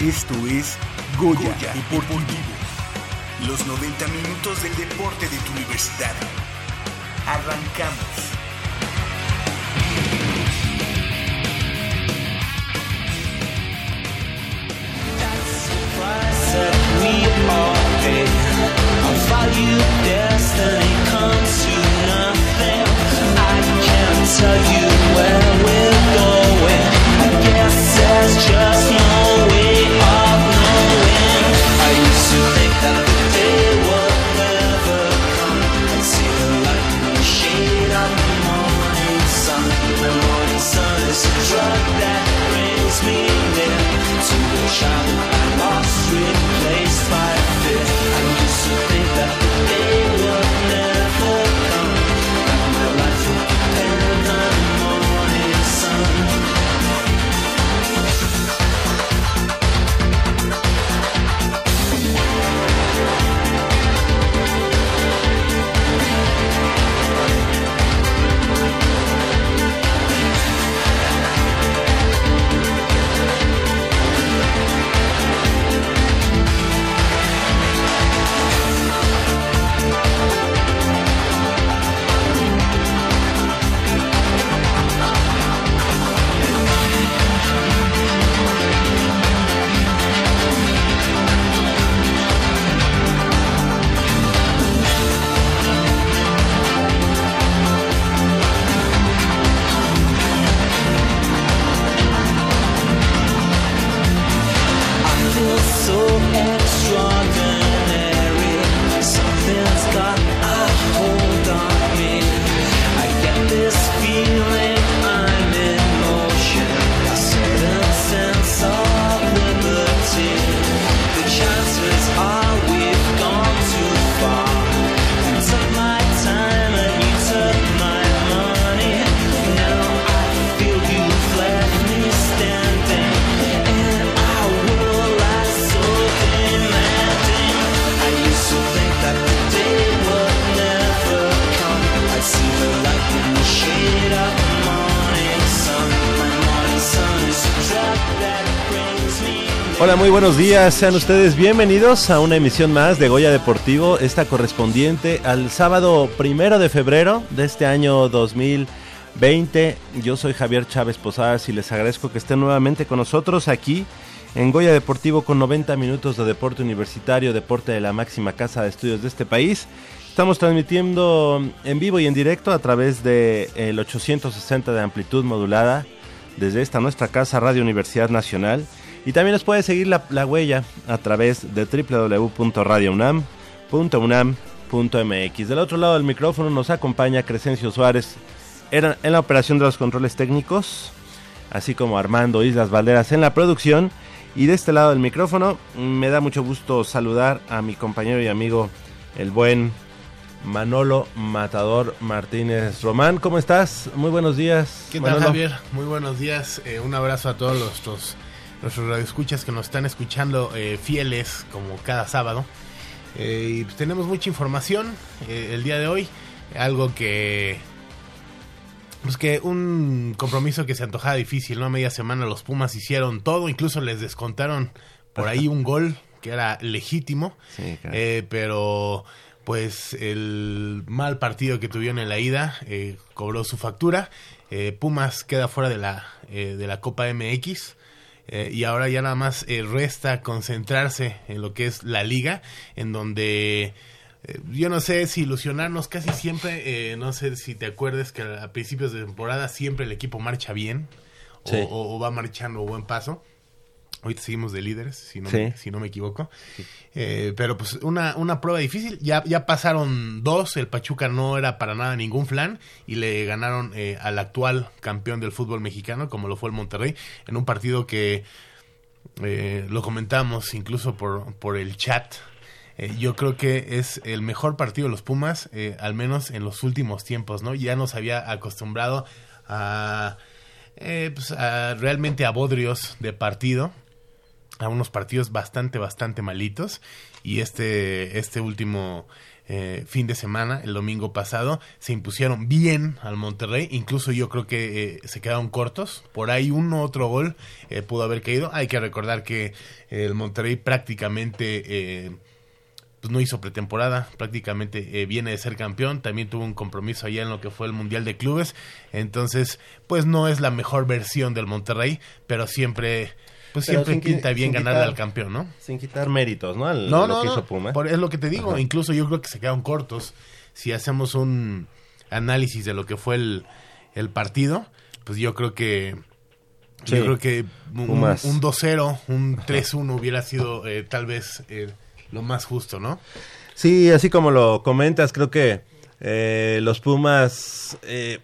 Esto es Goya, Deportivo. Los 90 minutos del deporte de tu universidad. Arrancamos. tell you where just Hola, muy buenos días. Sean ustedes bienvenidos a una emisión más de Goya Deportivo, esta correspondiente al sábado primero de febrero de este año 2020. Yo soy Javier Chávez Posadas y les agradezco que estén nuevamente con nosotros aquí en Goya Deportivo con 90 minutos de deporte universitario, deporte de la máxima casa de estudios de este país. Estamos transmitiendo en vivo y en directo a través de el 860 de amplitud modulada desde esta nuestra casa Radio Universidad Nacional. Y también nos puede seguir la, la huella a través de www.radiounam.unam.mx. Del otro lado del micrófono nos acompaña Crescencio Suárez en, en la operación de los controles técnicos, así como Armando Islas Valderas en la producción. Y de este lado del micrófono me da mucho gusto saludar a mi compañero y amigo, el buen Manolo Matador Martínez Román. ¿Cómo estás? Muy buenos días. ¿Qué tal, Manolo. Javier? Muy buenos días. Eh, un abrazo a todos los- nuestros radioescuchas que nos están escuchando eh, fieles como cada sábado. Eh, y pues tenemos mucha información eh, el día de hoy. Algo que. Pues que un compromiso que se antojaba difícil, ¿no? A media semana los Pumas hicieron todo, incluso les descontaron por ahí un gol que era legítimo. Sí, claro. Pero pues el mal partido que tuvieron en la ida eh, cobró su factura. Eh, Pumas queda fuera de la, eh, de la Copa MX. Eh, y ahora ya nada más eh, resta concentrarse en lo que es la liga, en donde eh, yo no sé si ilusionarnos casi siempre, eh, no sé si te acuerdas que a principios de temporada siempre el equipo marcha bien o, Sí. o- o va marchando buen paso. Ahorita seguimos de líderes, si no, Sí. me, si no me equivoco. Eh, pero pues una, una prueba difícil. Ya, ya pasaron dos. El Pachuca no era para nada ningún flan. Y le ganaron eh, al actual campeón del fútbol mexicano, como lo fue el Monterrey, en un partido que eh, lo comentamos incluso por, por el chat. Eh, yo creo que es el mejor partido de los Pumas, eh, al menos en los últimos tiempos, ¿no? Ya nos había acostumbrado a, eh, pues, a realmente a bodrios de partido, a unos partidos bastante, bastante malitos. Y este, este último eh, fin de semana, el domingo pasado, se impusieron bien al Monterrey. Incluso yo creo que eh, se quedaron cortos. Por ahí uno otro gol eh, pudo haber caído. Hay que recordar que el Monterrey prácticamente pues no hizo pretemporada, prácticamente viene de ser campeón, también tuvo un compromiso allá en lo que fue el Mundial de Clubes, entonces pues no es la mejor versión del Monterrey, pero siempre pues Pero siempre pinta bien quitar- al campeón, ¿no? Sin quitar méritos, ¿no? Al- No, lo no, que no, hizo Puma. por- es lo que te digo, Ajá. incluso yo creo que se quedaron cortos si hacemos un análisis de lo que fue el, el partido, pues yo creo que Sí. yo creo que un, un 2-0, un 3-1 hubiera sido eh, tal vez eh, lo más justo, ¿no? Sí, así como lo comentas, creo que eh, los Pumas, eh,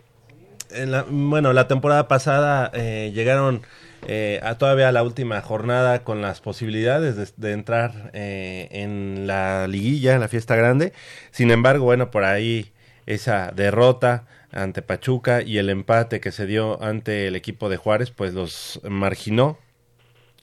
en la, bueno, la temporada pasada eh, llegaron eh, a todavía la última jornada con las posibilidades de, entrar eh, en la liguilla, en la fiesta grande. Sin embargo, bueno, por ahí esa derrota ante Pachuca y el empate que se dio ante el equipo de Juárez, pues los marginó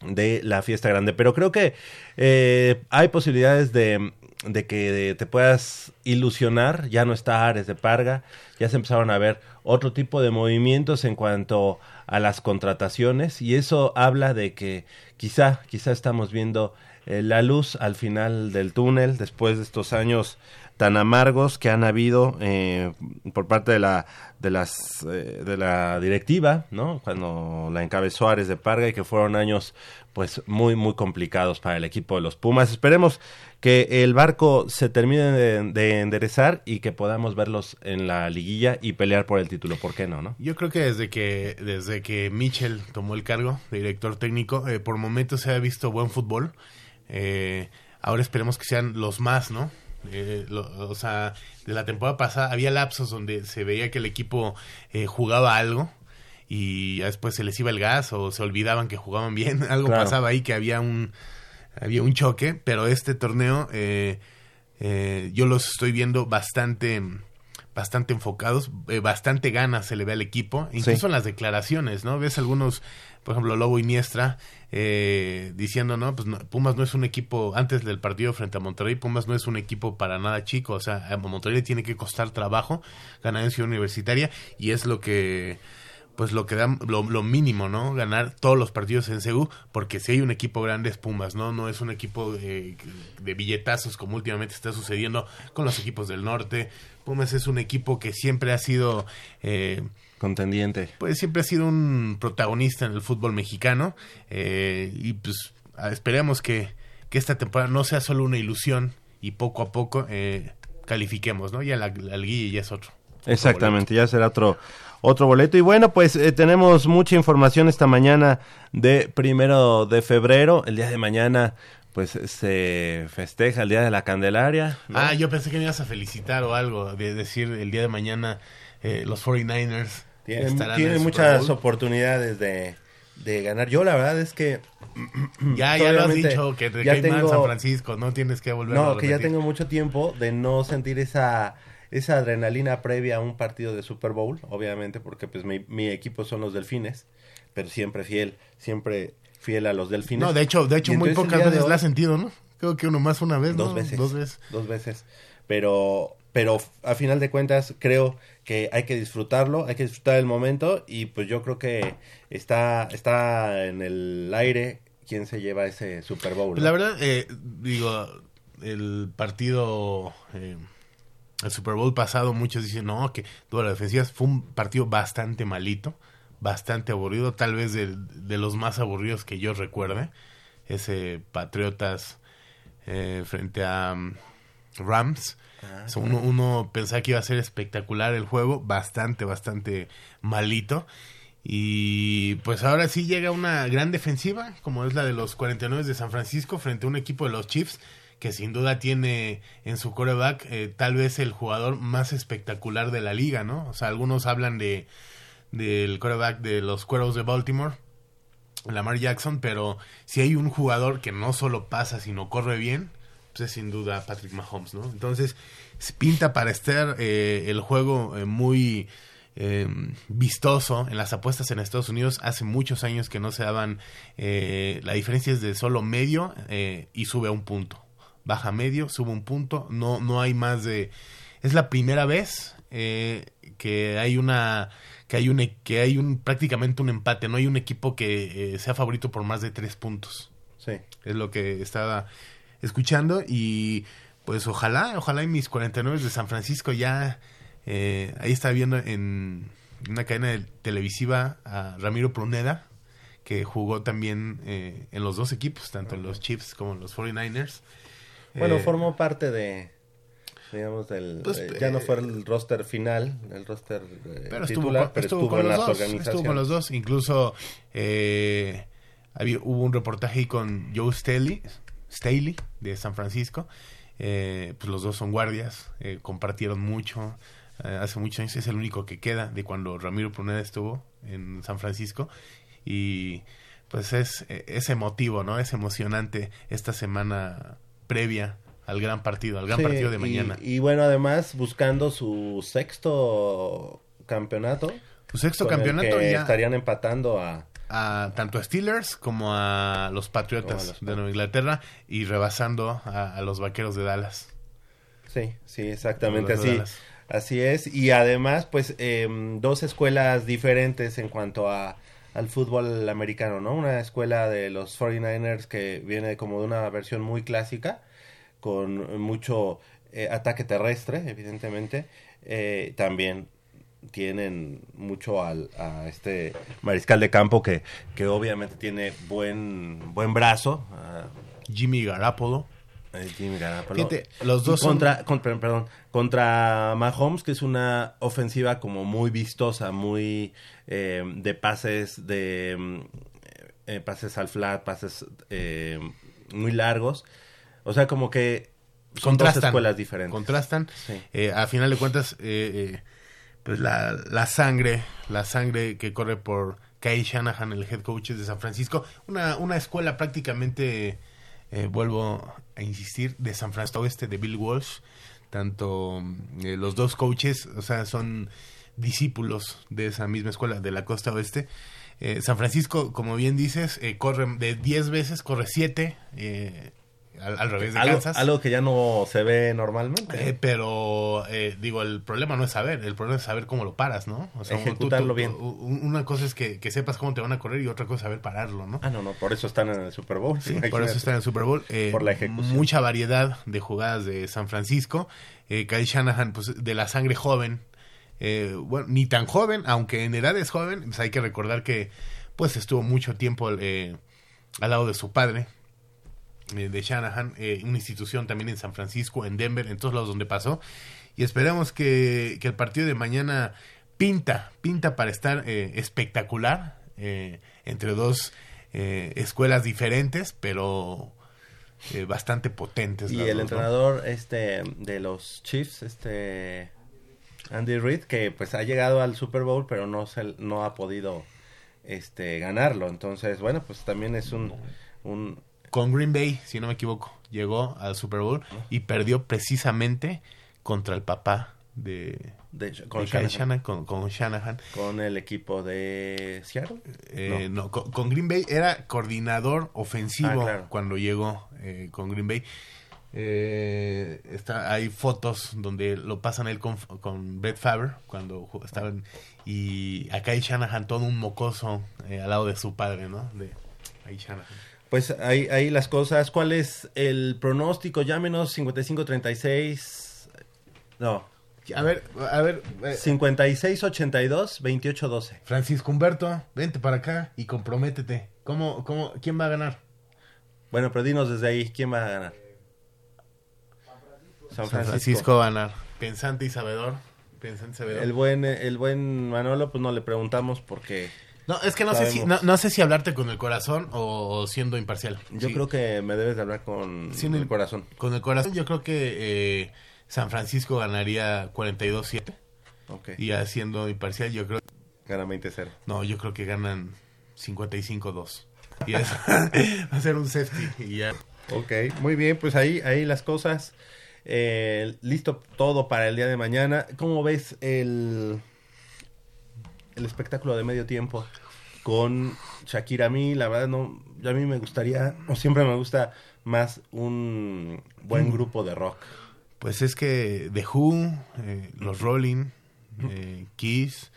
de la fiesta grande. Pero creo que eh, hay posibilidades de, de que te puedas ilusionar. Ya no está Ares de Parga, ya se empezaron a ver otro tipo de movimientos en cuanto a las contrataciones y eso habla de que quizá, quizá estamos viendo eh, la luz al final del túnel después de estos años tan amargos que han habido eh, por parte de la de las eh, de la directiva no cuando la encabezó Ares de Parga y que fueron años pues muy muy complicados para el equipo de los Pumas. Esperemos que el barco se termine de, de enderezar y que podamos verlos en la liguilla y pelear por el título por qué no no Yo creo que desde que desde que Mitchell tomó el cargo de director técnico, eh, por momentos se ha visto buen fútbol. Eh, ahora esperemos que sean los más, ¿no? Eh, lo- o sea, de la temporada pasada había lapsos donde se veía que el equipo eh, jugaba algo y después se les iba el gas o se olvidaban que jugaban bien. Algo Claro. pasaba ahí que había un había un choque, pero este torneo eh, eh, yo los estoy viendo bastante bastante enfocados, eh, bastante ganas se le ve al equipo, incluso Sí. en las declaraciones, ¿no? Ves algunos, por ejemplo, Lobo Iniestra eh, diciendo, no, pues no, Pumas no es un equipo, antes del partido frente a Monterrey, Pumas no es un equipo para nada chico, o sea, a Monterrey le tiene que costar trabajo ganar en Ciudad Universitaria y es lo que pues lo que da lo, lo mínimo, ¿no? Ganar todos los partidos en CEU, porque si hay un equipo grande es Pumas, ¿no? No es un equipo eh, de billetazos como últimamente está sucediendo con los equipos del norte. Pumas es un equipo que siempre ha sido, eh, contendiente pues siempre ha sido un protagonista en el fútbol mexicano eh, y pues esperemos que, que esta temporada no sea solo una ilusión y poco a poco eh, califiquemos, ¿no? Ya la, la liguilla ya es otro. otro Exactamente, ya será otro otro boleto. Y bueno, pues eh, tenemos mucha información esta mañana de primero de febrero. El día de mañana, pues se festeja el Día de la Candelaria. ¿no? Ah, yo pensé que me ibas a felicitar o algo, de decir el día de mañana eh, los 49ers tiene estarán tiene en el Super muchas oportunidades de, de ganar. Yo la verdad es que... Ya, ya lo has dicho, que te ya cae mal tengo- San Francisco, no tienes que volver a No, que ya tengo mucho tiempo de no sentir esa esa adrenalina previa a un partido de Super Bowl, obviamente, porque pues mi, mi equipo son los Delfines, pero siempre fiel, siempre fiel a los Delfines. No, de hecho, de hecho muy pocas veces hoy- la has sentido, ¿no? Creo que uno más una vez, ¿no? Dos veces. Dos veces. Dos veces. Pero, pero a final de cuentas creo que hay que disfrutarlo, hay que disfrutar el momento y pues yo creo que está, está en el aire quién se lleva ese Super Bowl. Pues ¿no? la verdad, eh, digo, el partido, eh, el Super Bowl pasado, muchos dicen, no, que todas las defensivas fue un partido bastante malito, bastante aburrido, tal vez de, de los más aburridos que yo recuerde. Ese Patriotas eh, frente a um, Rams. Ah, O sea, uno, uno pensaba que iba a ser espectacular el juego, bastante, bastante malito. Y pues ahora sí llega una gran defensiva, como es la de los 49 de San Francisco, frente a un equipo de los Chiefs, que sin duda tiene en su coreback eh, tal vez el jugador más espectacular de la liga, ¿no? O sea, algunos hablan de del coreback de los Cuervos de Baltimore, Lamar Jackson, pero si hay un jugador que no solo pasa, sino corre bien, pues es sin duda Patrick Mahomes, ¿no? Entonces, pinta para estar eh, el juego eh, muy eh, vistoso en las apuestas en Estados Unidos. Hace muchos años que no se daban, eh, la diferencia es de solo medio y sube a un punto. Baja medio, sube un punto, no, no hay más de... Es la primera vez eh, que hay una que hay un que hay un prácticamente un empate no hay un equipo que eh, sea favorito por más de tres puntos. Sí. es lo que estaba escuchando y pues ojalá ojalá y mis 49 de San Francisco ya eh, ahí estaba viendo en una cadena de- televisiva a Ramiro Pruneda que jugó también eh, en los dos equipos tanto en los Chiefs como en los 49ers Bueno, Eh, formó parte de, digamos, del... Pues, eh, ya no eh, fue el roster final, el roster eh, pero estuvo, titular, con, pero estuvo estuvo, con en las dos, organizaciones. estuvo con los dos. Incluso eh, había, hubo un reportaje ahí con Joe Staley, Staley de San Francisco. Eh, pues los dos son guardias, eh, compartieron mucho. eh, hace muchos años es el único que queda de cuando Ramiro Pruneda estuvo en San Francisco. Y pues es, eh, es emotivo, ¿no? Es emocionante esta semana previa al gran partido, al gran Sí, partido de mañana. Y, bueno, además buscando su sexto campeonato. Su sexto con el campeonato que ya estarían empatando a... a tanto a Steelers como a los Patriotas Como a los de Nueva Inglaterra y rebasando a, a los Vaqueros de Dallas. Sí, sí, exactamente así. Así es. Y además, pues, em, dos escuelas diferentes en cuanto a al fútbol americano, ¿no? Una escuela de los 49ers que viene como de una versión muy clásica, con mucho eh, ataque terrestre, evidentemente. Eh, también tienen mucho al, a este mariscal de campo que, que obviamente tiene buen, buen brazo. a- Jimmy Garoppolo. Jimmy. Fíjate, los dos son- contra, contra- perdón, contra Mahomes, que es una ofensiva como muy vistosa, muy eh, de pases, de mm, eh, pases al flat, pases eh, muy largos. O sea, como que son dos Contrastan. escuelas diferentes. Contrastan. Sí. A final de cuentas, pues la, la sangre, la sangre que corre por Kyle Shanahan, el head coach de San Francisco, una, una escuela prácticamente, eh, vuelvo a insistir, de San Francisco Oeste, de Bill Walsh. Tanto eh, los dos coaches, o sea, son discípulos de esa misma escuela, de la costa oeste. Eh, San Francisco, como bien dices, eh, corre de 10 veces, corre 7, al, al revés de Algo, Kansas. algo que ya no se ve normalmente. Eh, pero eh, digo, el problema no es saber, el problema es saber cómo lo paras, ¿no? O Ejecutarlo bien. Una cosa es que, que sepas cómo te van a correr y otra cosa es saber pararlo, ¿no? ah, no, no, por eso están en el Super Bowl. Sí, por eso está en el Super Bowl. Eh, Por la ejecución. Mucha variedad de jugadas de San Francisco. Eh, Kyle Shanahan, pues de la sangre joven. Eh, bueno, ni tan joven, aunque en edad es joven. Pues hay que recordar que pues estuvo mucho tiempo al lado de su padre, de Shanahan, eh, una institución también en San Francisco, en Denver, en todos lados donde pasó. Y esperamos que, que el partido de mañana pinta, pinta para estar eh, espectacular eh, entre dos eh, escuelas diferentes, pero eh, bastante potentes. Y el dos, ¿no? entrenador este de los Chiefs, este Andy Reid, que pues ha llegado al Super Bowl, pero no se, no ha podido este ganarlo. Entonces, bueno, pues también es un, un Con Green Bay, si no me equivoco, llegó al Super Bowl y perdió precisamente contra el papá de, de, con, Shanahan, Shanahan, con, con Shanahan. con el equipo de Seattle. Eh, no. con, con Green Bay era coordinador ofensivo Ah, claro. cuando llegó eh, con Green Bay. Eh, está, hay fotos donde lo pasan él con, con Brett Favre cuando estaban y acá hay Shanahan todo un mocoso eh, al lado de su padre, ¿no? De ahí Shanahan. Pues ahí, ahí las cosas. ¿Cuál es el pronóstico? Llámenos 5536. No, A ver, a ver, eh, 5682 2812. Francisco Humberto, vente para acá y comprométete. ¿Cómo, cómo, ¿Quién va a ganar? Bueno, pero dinos desde ahí, ¿quién va a ganar? San San Francisco va a ganar. Pensante y sabedor. Pensante y sabedor. El buen, el buen Manolo, pues no le preguntamos porque No, es que no sé, si, no, no sé si hablarte con el corazón o siendo imparcial. yo Sí, creo que me debes de hablar con Sí, en el el- corazón. Con el corazón yo creo que eh, San Francisco ganaría 42-7 Ok, y haciendo imparcial yo creo... gana 20-0. No, yo creo que ganan 55-2. Y es, va a ser un safety y ya. Ok, muy bien, pues ahí, ahí las cosas. Eh, listo todo para el día de mañana. ¿Cómo ves el, el espectáculo de medio tiempo con Shakira? A mí, la verdad, no, a mí me gustaría, o siempre me gusta más un buen grupo de rock. Pues es que The Who, eh, los Rolling, eh, Kiss,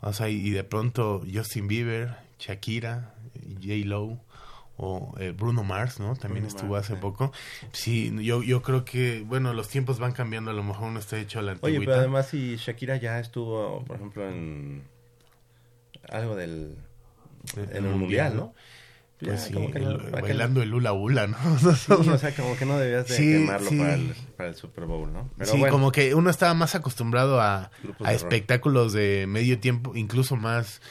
o sea, y de pronto Justin Bieber, Shakira, J. Lo o eh, Bruno Mars, ¿no? También Bruno estuvo Mars, hace poco. Sí, yo, yo creo que, bueno, los tiempos van cambiando, a lo mejor uno está hecho a la Oye, antigüita. pero además si Shakira ya estuvo, por ejemplo, en algo del... En el mundial, ¿no? Pues Ya, sí, como que el- no- bailando el hula hula, ¿no? Sí, o sea, como que no debías de Sí, quemarlo sí. Para, el, para el Super Bowl, ¿no? Pero sí, bueno, como que uno estaba más acostumbrado a, a de rock. espectáculos de medio tiempo, incluso más...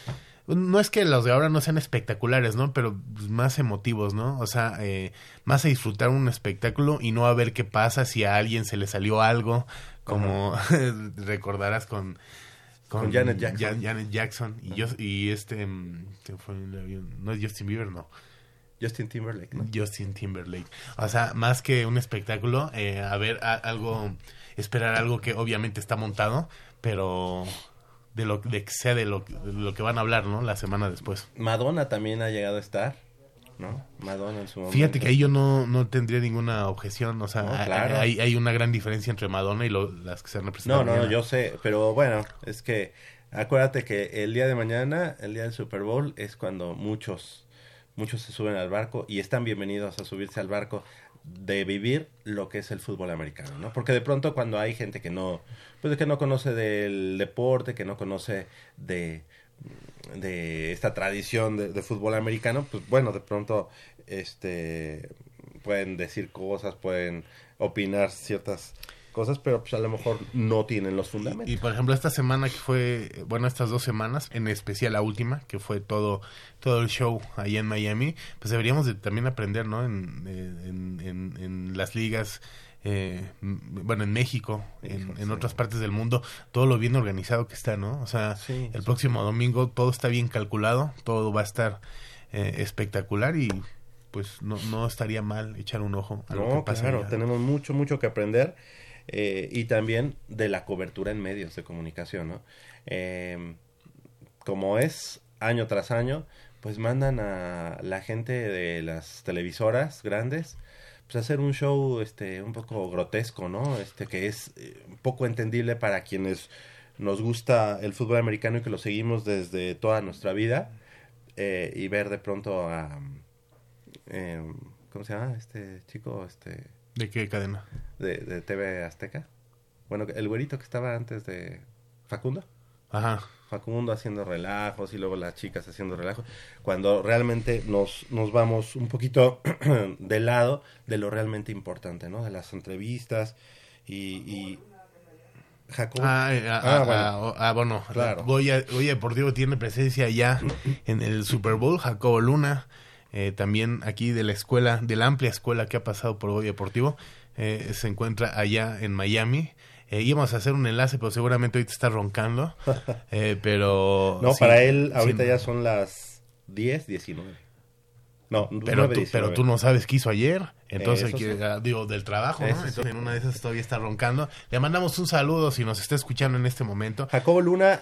No es que los de ahora no sean espectaculares, ¿no? Pero pues, más emotivos, ¿no? O sea, eh, más a disfrutar un espectáculo y no a ver qué pasa si a alguien se le salió algo, como recordarás con... Con Janet Jackson. Jan- Janet Jackson y, yo, y este... mm, ¿quién fue el avión? No es Justin Bieber, no. Justin Timberlake, ¿no? Justin Timberlake. O sea, más que un espectáculo, eh, a ver a- algo, esperar algo que obviamente está montado, pero de lo de que sea de lo, de lo que van a hablar, ¿no? La semana después. Madonna también ha llegado a estar, ¿no? Madonna en su momento. Fíjate que ahí yo no, no tendría ninguna objeción, o sea, No, hay- claro. hay, hay una gran diferencia entre Madonna y lo- las que se han representado. No, no, mañana. yo sé, pero bueno, es que acuérdate que el día de mañana, el día del Super Bowl, es cuando muchos, muchos se suben al barco y están bienvenidos a subirse al barco de vivir lo que es el fútbol americano, ¿no? Porque de pronto cuando hay gente que no, pues que no conoce del deporte, que no conoce de, de esta tradición de, de fútbol americano, pues bueno, de pronto, este, pueden decir cosas, pueden opinar ciertas cosas, pero pues a lo mejor no tienen los fundamentos. Y por ejemplo, esta semana que fue, bueno, estas dos semanas, en especial la última, que fue todo, todo el show allá en Miami, pues deberíamos de también aprender, ¿no? En, eh, en, en- en las ligas, eh, bueno, en México, en, otras partes del mundo, todo lo bien organizado que está, ¿no? O sea, Sí, el sí. próximo domingo todo está bien calculado, todo va a estar eh, espectacular y pues no, no estaría mal echar un ojo a lo que No, pasa. claro, allá. tenemos mucho, mucho que aprender eh, y también de la cobertura en medios de comunicación, ¿no? Eh, como es año tras año, pues mandan a la gente de las televisoras grandes pues hacer un show este un poco grotesco, ¿no? Este que es eh, un poco entendible para quienes nos gusta el fútbol americano y que lo seguimos desde toda nuestra vida eh, y ver de pronto a eh, ¿cómo se llama? Este chico este ¿De qué cadena? de, de TV Azteca. Bueno, el güerito que estaba antes de Facundo. Ajá. Facundo haciendo relajos y luego las chicas haciendo relajos. Cuando realmente nos, nos vamos un poquito de lado de lo realmente importante, ¿no? De las entrevistas y... y. Ah, eh, ah, bueno. ah, ah, bueno, Claro. Goya, Goya Deportivo tiene presencia ya en el Super Bowl, Jacobo Luna, eh, también aquí de la escuela, de la amplia escuela que ha pasado por Goya Deportivo, eh, se encuentra allá en Miami. Eh, íbamos a hacer un enlace, pero seguramente ahorita está roncando. eh, pero. no, sí, para él sí, ahorita ya son las 10, 19. No, Pero 9, tú, 19. pero tú no sabes qué hizo ayer. Entonces, sí. ah, digo, del trabajo, ¿no? Entonces, en una de esas todavía está roncando. Le mandamos un saludo si nos está escuchando en este momento. Jacobo Luna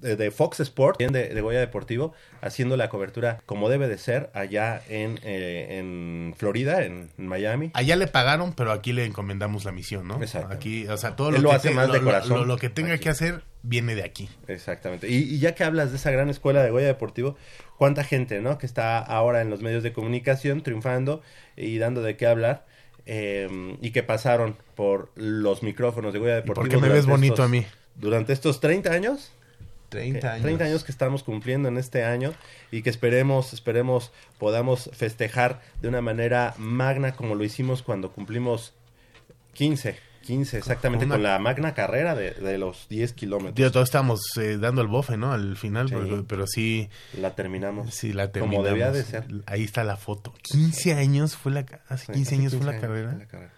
de, Fox Sport, también de, de Goya Deportivo, haciendo la cobertura como debe de ser allá en, eh, en Florida, en, en Miami. Allá le pagaron, pero aquí le encomendamos la misión, ¿no? Exacto. Aquí, o sea, todo Él lo, lo que hace te- más lo- de corazón. Lo, lo que tenga Aquí. que hacer viene de aquí. Exactamente. Y, y ya que hablas de esa gran escuela de Goya Deportivo, cuánta gente, ¿no? Que está ahora en los medios de comunicación triunfando y dando de qué hablar. eh, y que pasaron por los micrófonos de Goya Deportivo. por qué me ves bonito estos- a mí? Durante estos 30 años. 30 Eh, años. 30 años que estamos cumpliendo en este año y que esperemos, esperemos podamos festejar de una manera magna como lo hicimos cuando cumplimos 15, 15 exactamente Una- con la magna carrera de, de los 10 kilómetros. Tío, todos estamos eh, dando el bofe, ¿no? Al final, Sí. pero, pero sí, La terminamos. sí la Como terminamos. debía de ser. Ahí está la foto. 15 años fue la, hace Sí, 15 hace años fue la años carrera. fue la carrera.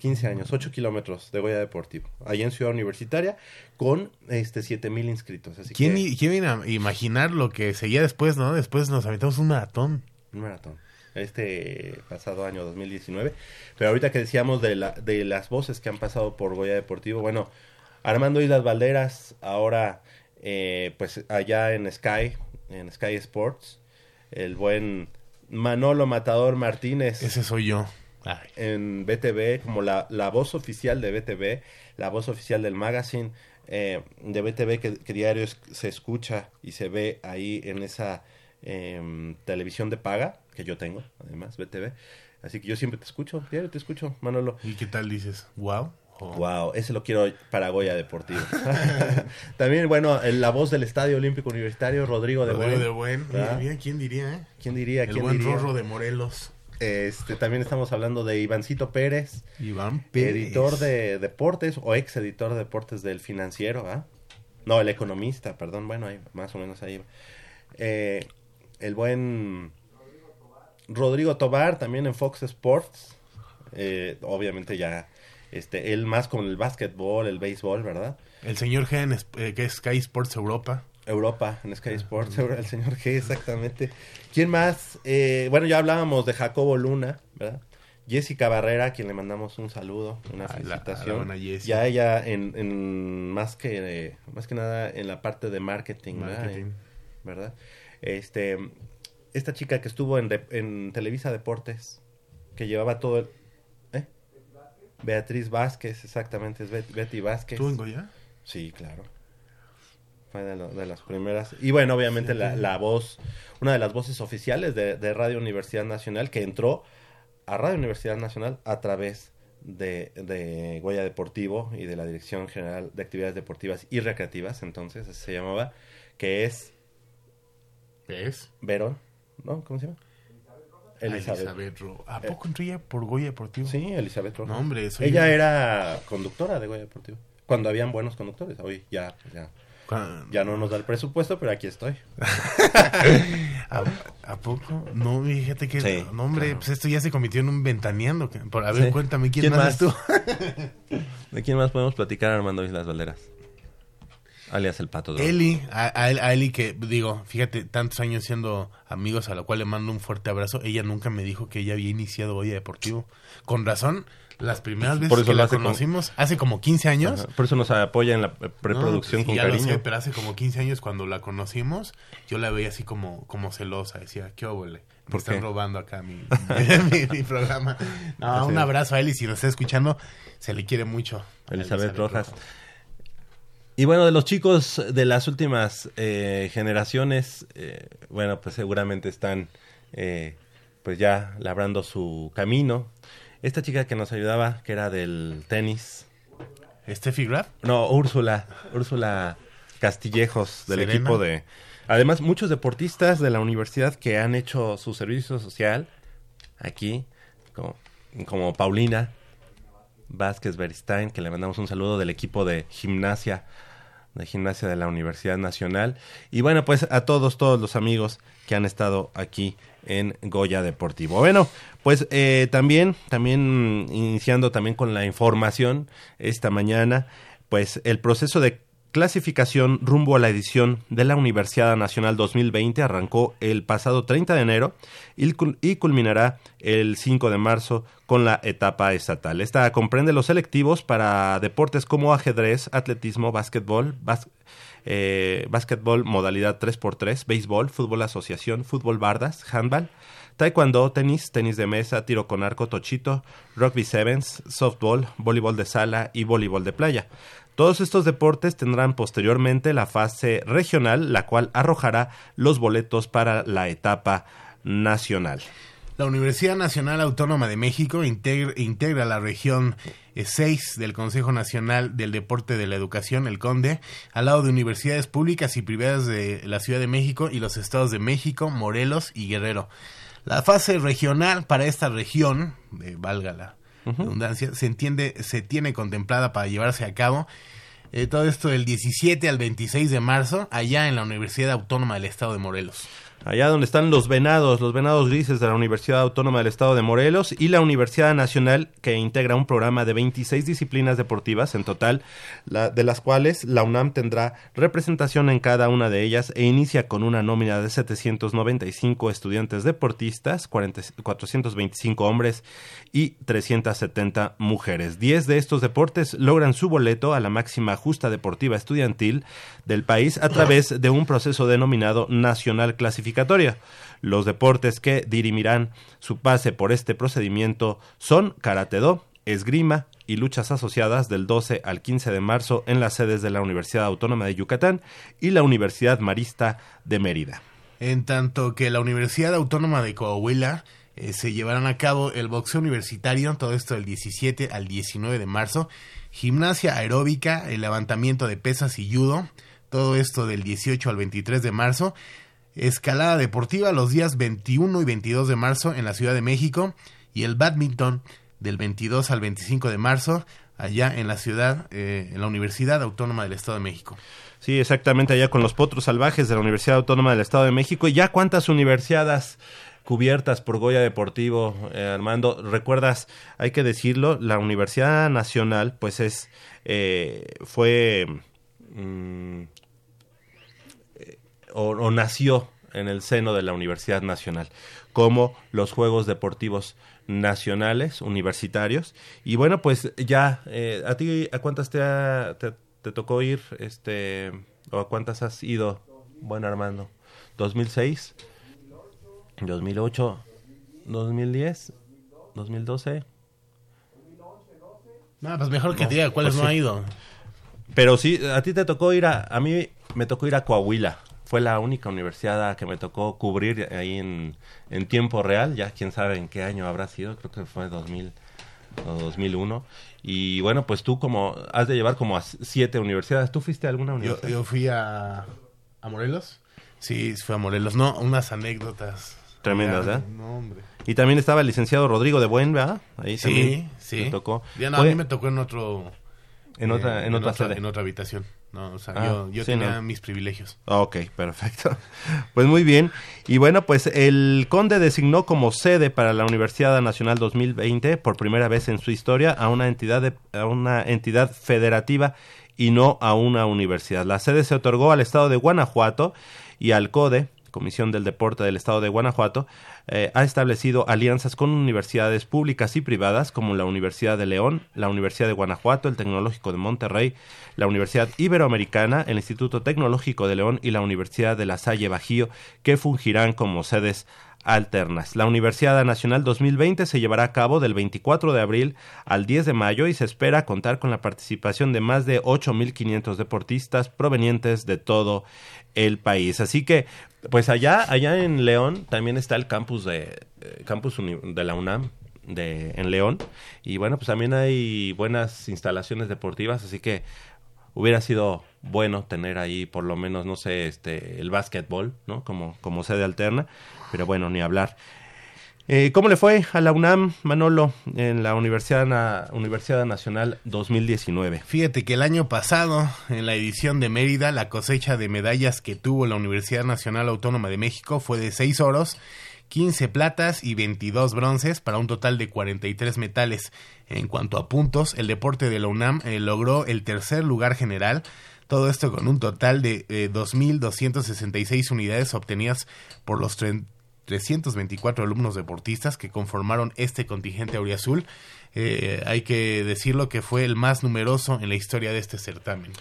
15 años, 8 kilómetros de Goya Deportivo, allá en Ciudad Universitaria, con este 7 mil inscritos. Así ¿Quién, que, quién iba a imaginar lo que seguía después, no? Después nos aventamos un maratón. un maratón. Este pasado año 2019. Pero ahorita que decíamos de, la, de las voces que han pasado por Goya Deportivo, bueno, Armando Islas Valderas, ahora eh, pues allá en Sky, en Sky Sports, el buen Manolo Matador Martínez. Ese soy yo. Ay, en BTV como la, la voz oficial de BTV, la voz oficial del magazine eh, de BTV que, que diario es- se escucha y se ve ahí en esa em, televisión de paga que yo tengo, además, BTV. Así que yo siempre te escucho, diario te escucho, Manolo. ¿Y qué tal dices? ¿Wow? Wow, ese lo quiero para Goya Deportivo. También, bueno, el- la voz del Estadio Olímpico Universitario, Rodrigo de Rodrigo Buen. de buen. ¿quién diría, eh? ¿Quién diría? El ¿Quién buen diría? Rorro de Morelos. Este, también estamos hablando de Ivancito Pérez, Iván Pérez. editor de deportes o ex editor de deportes del financiero, ¿ah? No, el economista, perdón, bueno, ahí, más o menos ahí. Eh, el buen Rodrigo Tobar, también en Fox Sports, eh, obviamente ya, este, él más con el básquetbol, el béisbol, ¿verdad? El señor G, en eh, que es Sky Sports Europa. Europa, en Sky Sports, el señor G, exactamente. ¿Quién más? Eh, bueno, ya hablábamos de Jacobo Luna, ¿verdad? Jessica Barrera, a quien le mandamos un saludo, una la- felicitación. la ya ella en, en más que más que nada en la parte de marketing, ¿verdad? Este, esta chica que estuvo en, de- en Televisa Deportes, que llevaba todo el... ¿eh? Beatriz Vázquez, exactamente, es Bet- Betty Vázquez. ¿Tú en Goya? Sí, claro. Fue de, lo- de las primeras. Y bueno, obviamente la, la voz, una de las voces oficiales de, de Radio Universidad Nacional que entró a Radio Universidad Nacional a través de, de Goya Deportivo y de la Dirección General de Actividades Deportivas y Recreativas, entonces así se llamaba, que es ¿Ves? Verón, ¿no? ¿Cómo se llama? Elizabeth. Elizabeth Ro- ¿A poco entró ella por Goya Deportivo? Sí, Elizabeth Rojas. No, hombre, Ella yo. era conductora de Goya Deportivo. Cuando habían buenos conductores. Hoy ya, ya, ya no nos da el presupuesto, pero aquí estoy. ¿A, a poco? No, fíjate que... Sí, no, hombre, claro. pues esto ya se convirtió en un ventaneando. Por, a ver, Sí. cuéntame, ¿quién, ¿Quién más, más? es tú? ¿De quién más podemos platicar, Armando Islas Valderas? Alias el Pato. de Oro. Eli, a, a, a Eli que, digo, fíjate, tantos años siendo amigos a la cual le mando un fuerte abrazo, ella nunca me dijo que ella había iniciado Goya Deportivo. Con razón, las primeras veces Por eso que lo la hace con- conocimos, hace como 15 años, Ajá, Por eso nos apoya en la preproducción No, con ya lo cariño. sé, pero hace como 15 años cuando la conocimos, yo la veía así como, como celosa, decía, qué óvole, me ¿Por están qué? robando acá mi, mi, mi programa. No, un abrazo a Eli, si nos está escuchando, se le quiere mucho. Elizabeth Rojas. Y bueno, de los chicos de las últimas eh, generaciones, eh, bueno, pues seguramente están eh, pues ya labrando su camino. Esta chica que nos ayudaba, que era del tenis, Steffi Graf, no, Úrsula, Úrsula Castillejos del Serena. equipo de... Además, muchos deportistas de la universidad que han hecho su servicio social aquí, como, como Paulina Vázquez Beristain, que le mandamos un saludo del equipo de gimnasia, de gimnasia de la Universidad Nacional. Y bueno, pues a todos, todos los amigos que han estado aquí en Goya Deportivo. Bueno, pues eh, también, también iniciando también con la información esta mañana, pues el proceso de clasificación rumbo a la edición de la Universidad Nacional 2020 arrancó el pasado 30 de enero y, cul- y culminará el 5 de marzo con la etapa estatal. Esta comprende los selectivos para deportes como ajedrez, atletismo, básquetbol, bás- eh, básquetbol modalidad 3x3, béisbol, fútbol asociación, fútbol bardas, handball, taekwondo, tenis, tenis de mesa, tiro con arco, tochito, rugby sevens, softball, voleibol de sala y voleibol de playa. Todos estos deportes tendrán posteriormente la fase regional, la cual arrojará los boletos para la etapa nacional. La Universidad Nacional Autónoma de México integra, la región 6 del Consejo Nacional del Deporte de la Educación, el CONDE, al lado de universidades públicas y privadas de la Ciudad de México y los estados de México, Morelos y Guerrero. La fase regional para esta región, eh, redundancia, se entiende, se tiene contemplada para llevarse a cabo eh, todo esto del 17 al 26 de marzo, allá en la Universidad Autónoma del Estado de Morelos. Allá donde están los venados, los venados grises de la Universidad Autónoma del Estado de Morelos y la Universidad Nacional que integra un programa de 26 disciplinas deportivas en total, de las cuales la UNAM tendrá representación en cada una de ellas e inicia con una nómina de 795 estudiantes deportistas, 40 425 hombres y 370 mujeres. 10 de estos deportes logran su boleto a la máxima justa deportiva estudiantil del país a través de un proceso denominado Nacional Clasificatorio. Los deportes que dirimirán su pase por este procedimiento son Karate-Do, Esgrima y luchas asociadas del 12 al 15 de marzo en las sedes de la Universidad Autónoma de Yucatán y la Universidad Marista de Mérida. En tanto que la Universidad Autónoma de Coahuila eh, se llevarán a cabo el boxeo universitario, todo esto del 17 al 19 de marzo, gimnasia aeróbica, el levantamiento de pesas y judo, todo esto del 18 al 23 de marzo, escalada deportiva los días 21 y 22 de marzo en la Ciudad de México y el badminton del 22 al 25 de marzo allá en la ciudad, eh, en la Universidad Autónoma del Estado de México. Sí, exactamente, allá con los potros salvajes de la Universidad Autónoma del Estado de México. ¿Y ya cuántas universidades cubiertas por Goya Deportivo, eh, Armando? Recuerdas, hay que decirlo, la Universidad Nacional, pues es, eh, fue, mm, o, o nació en el seno de la Universidad Nacional, como los Juegos Deportivos Nacionales, universitarios. Y bueno, pues ya, eh, ¿a ti a cuántas te, ha- te, te tocó ir, este, o a cuántas has ido, buen Armando? ¿2006? ¿2008? ¿2010? ¿2012? No, pues mejor que No, diga cuáles pues no sí. ha ido. Pero sí, a ti te tocó ir a... A mí me tocó ir a Coahuila. Fue la única universidad que me tocó cubrir ahí en, en tiempo real. Ya quién sabe en qué año habrá sido. Creo que fue 2000 o 2001. Y bueno, pues tú como... Has de llevar como a siete universidades. ¿Tú fuiste a alguna universidad? yo fui a, a Morelos. Sí, fui a Morelos. No, unas anécdotas. Tremendas, ¿eh? No, hombre. Y también estaba el licenciado Rodrigo de Buen, ¿verdad? Ahí Sí, sí. me tocó. Ya no, Fue a mí me tocó en otro... en otra, eh, en otra otra, sede. en otra habitación. No, o sea, Ah, yo, yo sí, tenía no. mis privilegios. Ok, perfecto. Pues muy bien. Y bueno, pues el Conde designó como sede para la Universidad Nacional 2020 por primera vez en su historia a una entidad de- a una entidad federativa y no a una universidad. La sede se otorgó al estado de Guanajuato y al CODE, Comisión del Deporte del Estado de Guanajuato, eh, ha establecido alianzas con universidades públicas y privadas como la Universidad de León, la Universidad de Guanajuato, el Tecnológico de Monterrey, la Universidad Iberoamericana, el Instituto Tecnológico de León y la Universidad de La Salle Bajío, que fungirán como sedes alternas. La Universidad Nacional 2020 se llevará a cabo del 24 de abril al 10 de mayo y se espera contar con la participación de más de 8.500 deportistas provenientes de todo el país. Así que, pues allá, allá en León también está el campus de eh, campus de la UNAM de en León y bueno, pues también hay buenas instalaciones deportivas, así que hubiera sido bueno tener ahí por lo menos no sé, este el básquetbol, ¿no? Como como sede alterna, pero bueno, ni hablar. Eh, ¿Cómo le fue a la UNAM, Manolo, en la Universidad, Na- Universidad Nacional 2019? Fíjate que el año pasado, en la edición de Mérida, la cosecha de medallas que tuvo la Universidad Nacional Autónoma de México fue de 6 oros, 15 platas y 22 bronces para un total de 43 metales. En cuanto a puntos, el deporte de la UNAM eh, logró el tercer lugar general, todo esto con un total de eh, 2.266 unidades obtenidas por los 324 alumnos deportistas que conformaron este contingente auriazul. Eh, hay que decirlo que fue el más numeroso en la historia de este certamen.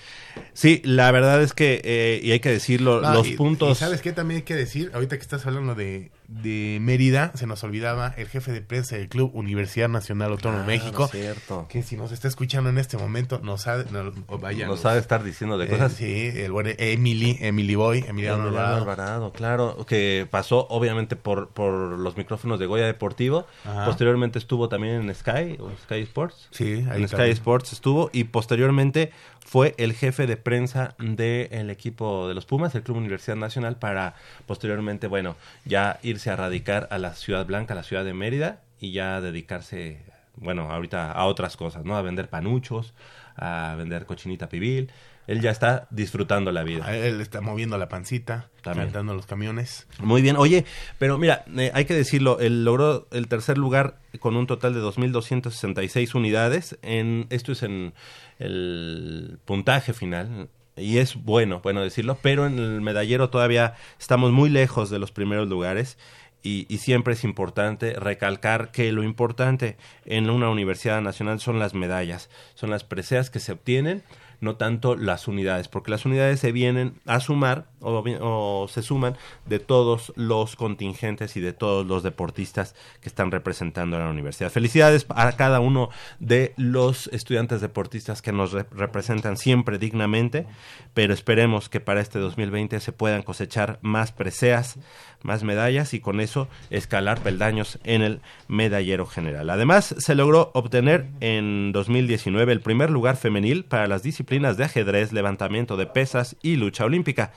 Sí, la verdad es que, eh, y hay que decirlo, los y- puntos... y ¿Sabes qué también hay que decir? Ahorita que estás hablando de, de Mérida, se nos olvidaba el jefe de prensa del club Universidad Nacional Autónoma de Ah, México, cierto. que si nos está escuchando en este momento, nos ha, no, vaya, Nos sabe estar diciendo de eh, cosas. sí, el buen Emily, Emily Boy, Emiliano Emiliano Alvarado. Alvarado, claro, que pasó obviamente por, por los micrófonos de Goya Deportivo. Ajá. Posteriormente estuvo también en Sky, o Sky Sports. Sí, ahí en Sky. Sports estuvo y posteriormente fue el jefe de prensa del equipo de los Pumas, el Club Universidad Nacional, para posteriormente, bueno, ya irse a radicar a la Ciudad Blanca, a la ciudad de Mérida y ya dedicarse bueno, ahorita a otras cosas, ¿no? A vender panuchos, a vender cochinita pibil. Él ya está disfrutando la vida. Él está moviendo la pancita, cantando los camiones. Muy bien, oye, pero mira, eh, hay que decirlo, él logró el tercer lugar con un total de 2.266 unidades. En, esto es en el puntaje final. Y es bueno, bueno decirlo, pero en el medallero todavía estamos muy lejos de los primeros lugares. Y, y siempre es importante recalcar que lo importante en una universidad nacional son las medallas, son las preseas que se obtienen no tanto las unidades, porque las unidades se vienen a sumar o, se suman de todos los contingentes y de todos los deportistas que están representando a la universidad. Felicidades a cada uno de los estudiantes deportistas que nos re- representan siempre dignamente, pero esperemos que para este 2020 se puedan cosechar más preseas, más medallas y con eso escalar peldaños en el medallero general. Además, se logró obtener en 2019 el primer lugar femenil para las disciplinas de ajedrez, levantamiento de pesas y lucha olímpica.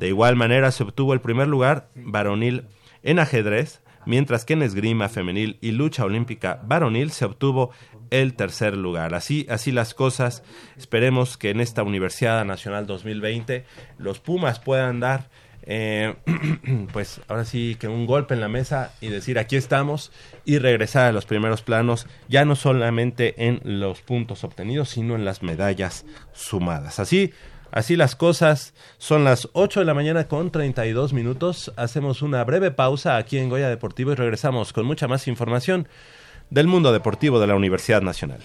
De igual manera, se obtuvo el primer lugar varonil en ajedrez, mientras que en esgrima femenil y lucha olímpica varonil se obtuvo el tercer lugar. Así, así las cosas. Esperemos que en esta Universidad Nacional 2020 los Pumas puedan dar eh, pues ahora sí que un golpe en la mesa y decir aquí estamos y regresar a los primeros planos, ya no solamente en los puntos obtenidos, sino en las medallas sumadas. Así, así las cosas, son las 8 de la mañana con 32 minutos, hacemos una breve pausa aquí en Goya Deportivo y regresamos con mucha más información del mundo deportivo de la Universidad Nacional.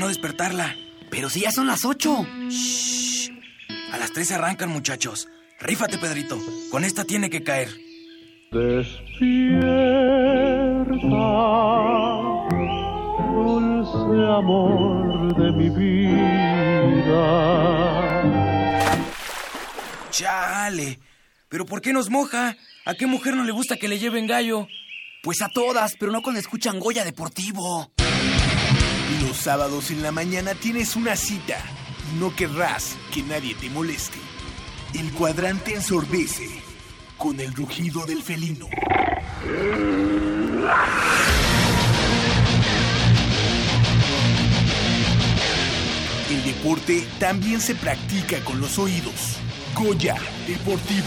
No despertarla. Pero si ya son las ocho. Shh. A las tres arrancan, muchachos. Rífate, Pedrito. Con esta tiene que caer. Despierta, dulce amor de mi vida. Chale. ¿Pero por qué nos moja? ¿A qué mujer no le gusta que le lleven gallo? Pues a todas, pero no cuando escuchan Goya Deportivo. Los sábados en la mañana tienes una cita y no querrás que nadie te moleste. El cuadrante ensordece con el rugido del felino. El deporte también se practica con los oídos. Goya Deportivo.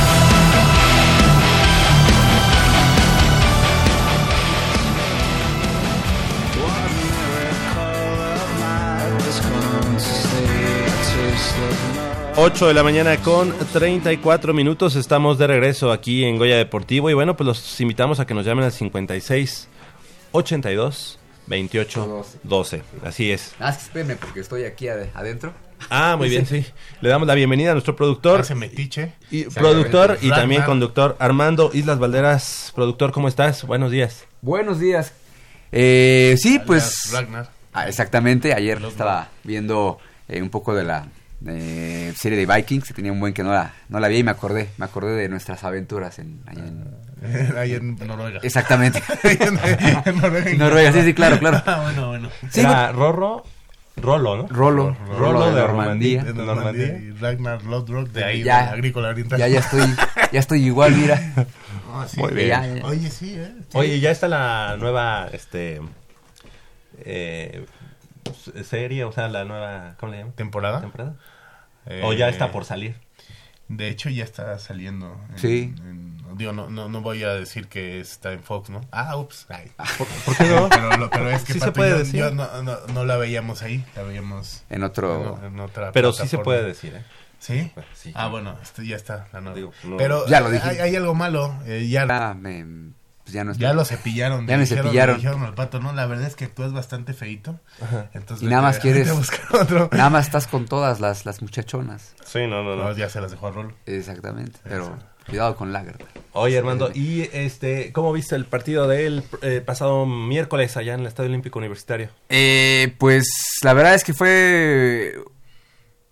8 de la mañana con 34 minutos. Estamos de regreso aquí en Goya Deportivo. Y bueno, pues los invitamos a que nos llamen al 56 82 28 12. Así es. Ah, es que espérenme porque estoy aquí ade- adentro. Ah, muy bien, sí. Le damos la bienvenida a nuestro productor. Hace metiche. Y, Se productor y también conductor Armando Islas Valderas. Productor, ¿cómo estás? Buenos días. Buenos días. Eh, sí, pues... Ragnar. Ah, exactamente, ayer estaba viendo eh, un poco de la eh, serie de Vikings, que tenía un buen que no la, no la vi y me acordé, me acordé de nuestras aventuras en, allá en... Ahí en Noruega. Exactamente. en Noruega. Noruega, sí, sí, claro, claro. Ah, bueno, bueno. Sí, Era Rorro, Rolo, ¿no? Rolo, Rolo de Normandía. De De Normandía. Normandía. Y Ragnar Lodbrok de ahí, Ya. de Agrícola Oriental. Ya, ya estoy, ya estoy igual, mira. Ah, sí. Muy bien. Ya, ya. Oye, sí, ¿eh? Sí. Oye, ya está la nueva, este, eh, serie, o sea, la nueva, ¿cómo le llaman? ¿Temporada? ¿Temporada? Eh, o ya está por salir. De hecho, ya está saliendo. en- Sí. en- digo, no, no, no voy a decir que está en Fox, ¿no? Ah, ups. Ay. ¿Por, por qué no? Pero, lo- pero es que Sí se puede yo, decir. yo no, no, no la veíamos ahí, la veíamos En otro... en, en otra Pero sí se puede decir, ¿eh? ¿Sí? Sí. Ah, bueno, este ya está. la nueva. Digo, no. Pero Ya lo dije. hay, hay algo malo. eh, ya, Ah, me- pues ya no está. ya lo cepillaron. Ya me dijeron- cepillaron. dijeron al pato, no, la verdad es que actúas bastante feito. Entonces, Y nada más quieres- otro. Nada más estás con todas las, las muchachonas. Sí, no, no, No, no. ya se las dejó a Rolo. Exactamente. Pero cuidado con Lagertha. Oye, Armando, ¿y este, cómo viste el partido del eh, pasado miércoles allá en el Estadio Olímpico Universitario? Eh, pues la verdad es que fue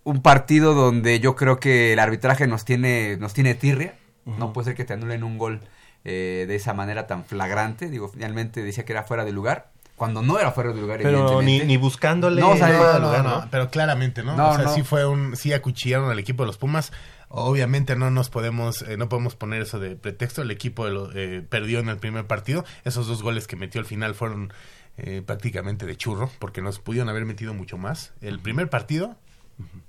un partido donde yo creo que el arbitraje nos tiene, nos tiene tirria. No puede ser que te anulen un gol eh, de esa manera tan flagrante. Digo, finalmente decía que era fuera de lugar. Cuando no era fuera de lugar, Pero ni, ni buscándole. No, o sea, de No, lugar, no, no, pero claramente, ¿no? No, o sea, no. sí fue un, sí acuchillaron al equipo de los Pumas. Obviamente no nos podemos, eh, no podemos poner eso de pretexto. El equipo de lo- eh, perdió en el primer partido. Esos dos goles que metió al final fueron eh, prácticamente de churro, porque nos pudieron haber metido mucho más. El primer partido,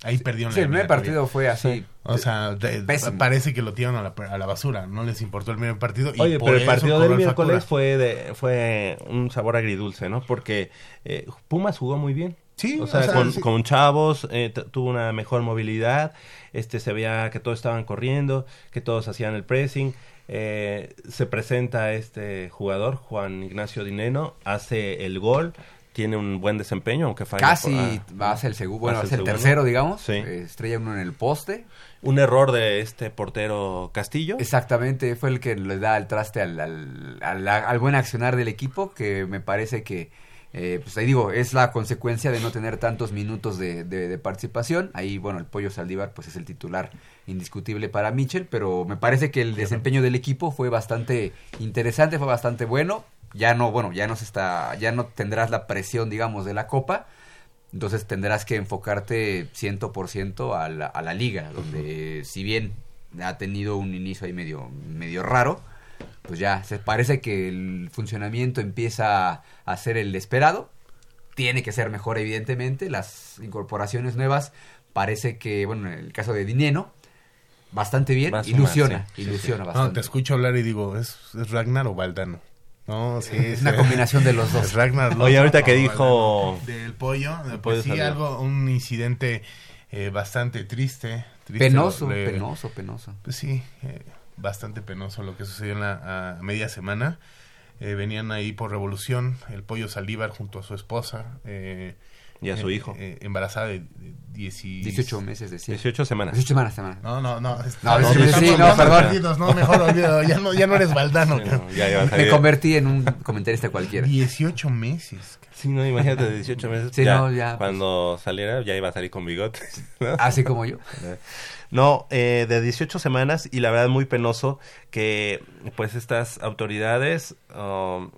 ahí perdieron Sí, la el primer partido fue así. O sea, de- parece que lo tiraron a la, a la basura. No les importó el primer partido. y Oye, por pero el partido del miércoles fue de, fue un sabor agridulce, ¿no? Porque eh, Pumas jugó muy bien. Sí, o sea, o sea, con, sí. con chavos, eh, tuvo una mejor movilidad, este se veía que todos estaban corriendo, que todos hacían el pressing. eh, se presenta este jugador, Juan Ignacio Dineno, hace el gol, tiene un buen desempeño, aunque falla. Casi ah, va a ser el segundo, bueno, va a ser el segundo. tercero, digamos. Sí. Estrella uno en el poste. un error de este portero Castillo. Exactamente, fue el que le da el traste al, al, al- al buen accionar del equipo, que me parece que, eh, pues ahí digo, es la consecuencia de no tener tantos minutos de, de- de participación. Ahí, bueno, el Pollo Saldívar, pues es el titular indiscutible para Mitchell, pero me parece que el desempeño del equipo fue bastante interesante, fue bastante bueno. Ya no, bueno, ya no se está, ya no tendrás la presión, digamos, de la Copa. Entonces tendrás que enfocarte 100% a la, a la liga, donde si bien ha tenido un inicio ahí medio, medio raro, pues ya se parece que el funcionamiento empieza a ser el esperado. Tiene que ser mejor, evidentemente. Las incorporaciones nuevas parece que, bueno, en el caso de Dineno, bastante bien. Más ilusiona, sí, ilusiona No, bastante. te escucho hablar y digo, ¿es, es Ragnar o Valdano? No, sí. Es sí. una combinación de los dos. Es Ragnar Oye, Lothbrok ahorita que dijo-. Del pollo, pollo pues sí, algo, un incidente eh, bastante triste. triste Penoso, Le- penoso, penoso. Pues sí, eh, bastante penoso lo que sucedió en la a media semana. Eh, venían ahí por revolución el pollo Saldívar junto a su esposa. eh, Y a su eh, hijo. eh, embarazada de, de 10 18 meses, decía. 18 semanas. 18 semanas, semanas. No, no, no. No, estamos- sí, sí, no, perdón. no, mejor olvídalo, ya no, ya no eres Valdano. Sí, no, ya iba a Me convertí en un comentarista cualquiera. 18 meses. Sí, no, imagínate, de 18 meses. Sí, ya, no, ya, pues. Cuando saliera, ya iba a salir con bigotes. ¿no? Así como yo. No, eh, de 18 semanas y la verdad muy penoso que pues estas autoridades um,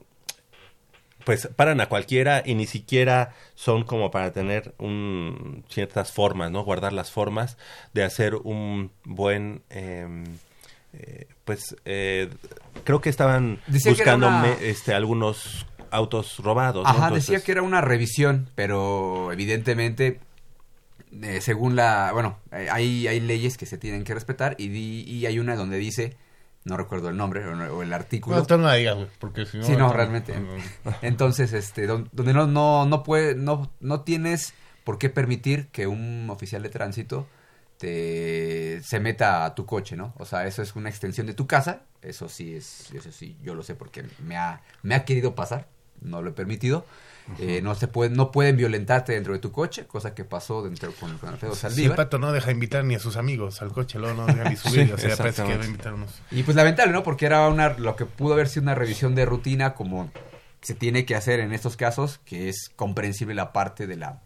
pues paran a cualquiera y ni siquiera son como para tener un, ciertas formas, ¿no? Guardar las formas de hacer un buen... em, eh, pues eh, creo que estaban Decía que era buscando una- este, algunos autos robados. ¿no? Ajá, Entonces- decía que era una revisión, pero evidentemente, eh, según la... Bueno, eh, hay, hay leyes que se tienen que respetar y, di- y hay una donde dice, no recuerdo el nombre o, o el artículo. No, tú no la digas, güey, porque si no... Sí, no, no, realmente. no. Entonces, este, don- donde no, no, no puede, no, no tienes por qué permitir que un oficial de tránsito te se meta a tu coche, ¿no? O sea, eso es una extensión de tu casa, eso sí es, eso sí, yo lo sé porque me ha, me ha querido pasar, no lo he permitido. Eh, no se puede, no pueden violentarte dentro de tu coche, cosa que pasó dentro con, con Alfredo Sí, el Saldívar. pato no deja invitar ni a sus amigos al coche, luego no deja ni subir, Sí, o sea, parece que invitar unos... Y pues lamentable, ¿no? Porque era una, lo que pudo haber sido una revisión de rutina como se tiene que hacer en estos casos, que es comprensible la parte de la,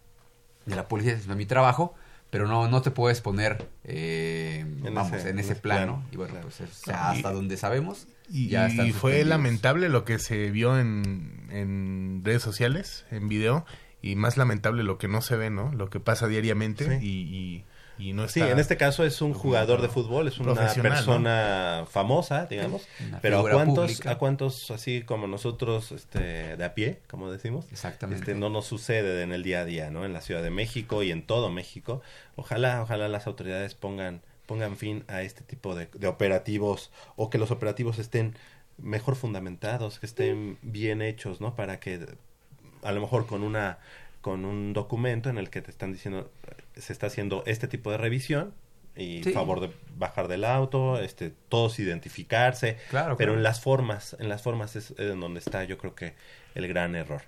de la policía, es mi trabajo, pero no, no te puedes poner, eh, En vamos, ese- en ese plano. plano, Y bueno, claro. pues o sea, hasta Y- donde sabemos. Y, ya y están fue lamentable lo que se vio en, en redes sociales, en video, y más lamentable lo que no se ve, ¿no? Lo que pasa diariamente Sí. y, y, y no Sí, en este caso es un jugador de fútbol, es una persona famosa, digamos. Una pero ¿a cuántos, pública. a cuántos así como nosotros este, de a pie, como decimos? Exactamente. Este, no nos sucede en el día a día, ¿no? En la Ciudad de México y en todo México. Ojalá, ojalá las autoridades pongan pongan fin a este tipo de, de operativos o que los operativos estén mejor fundamentados, que estén bien hechos, ¿no? Para que a lo mejor con una con un documento en el que te están diciendo se está haciendo este tipo de revisión y Sí. favor de bajar del auto, este todos identificarse, Claro, pero claro. en las formas, en las formas es en donde está yo creo que el gran error.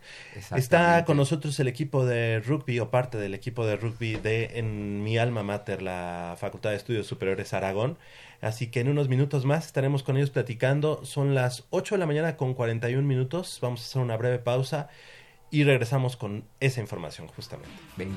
Está con nosotros el equipo de rugby o parte del equipo de rugby de en mi alma mater, la Facultad de Estudios Superiores Aragón. Así que en unos minutos más estaremos con ellos platicando. Son las 8 de la mañana con 41 minutos. Vamos a hacer una breve pausa y regresamos con esa información justamente. Venga.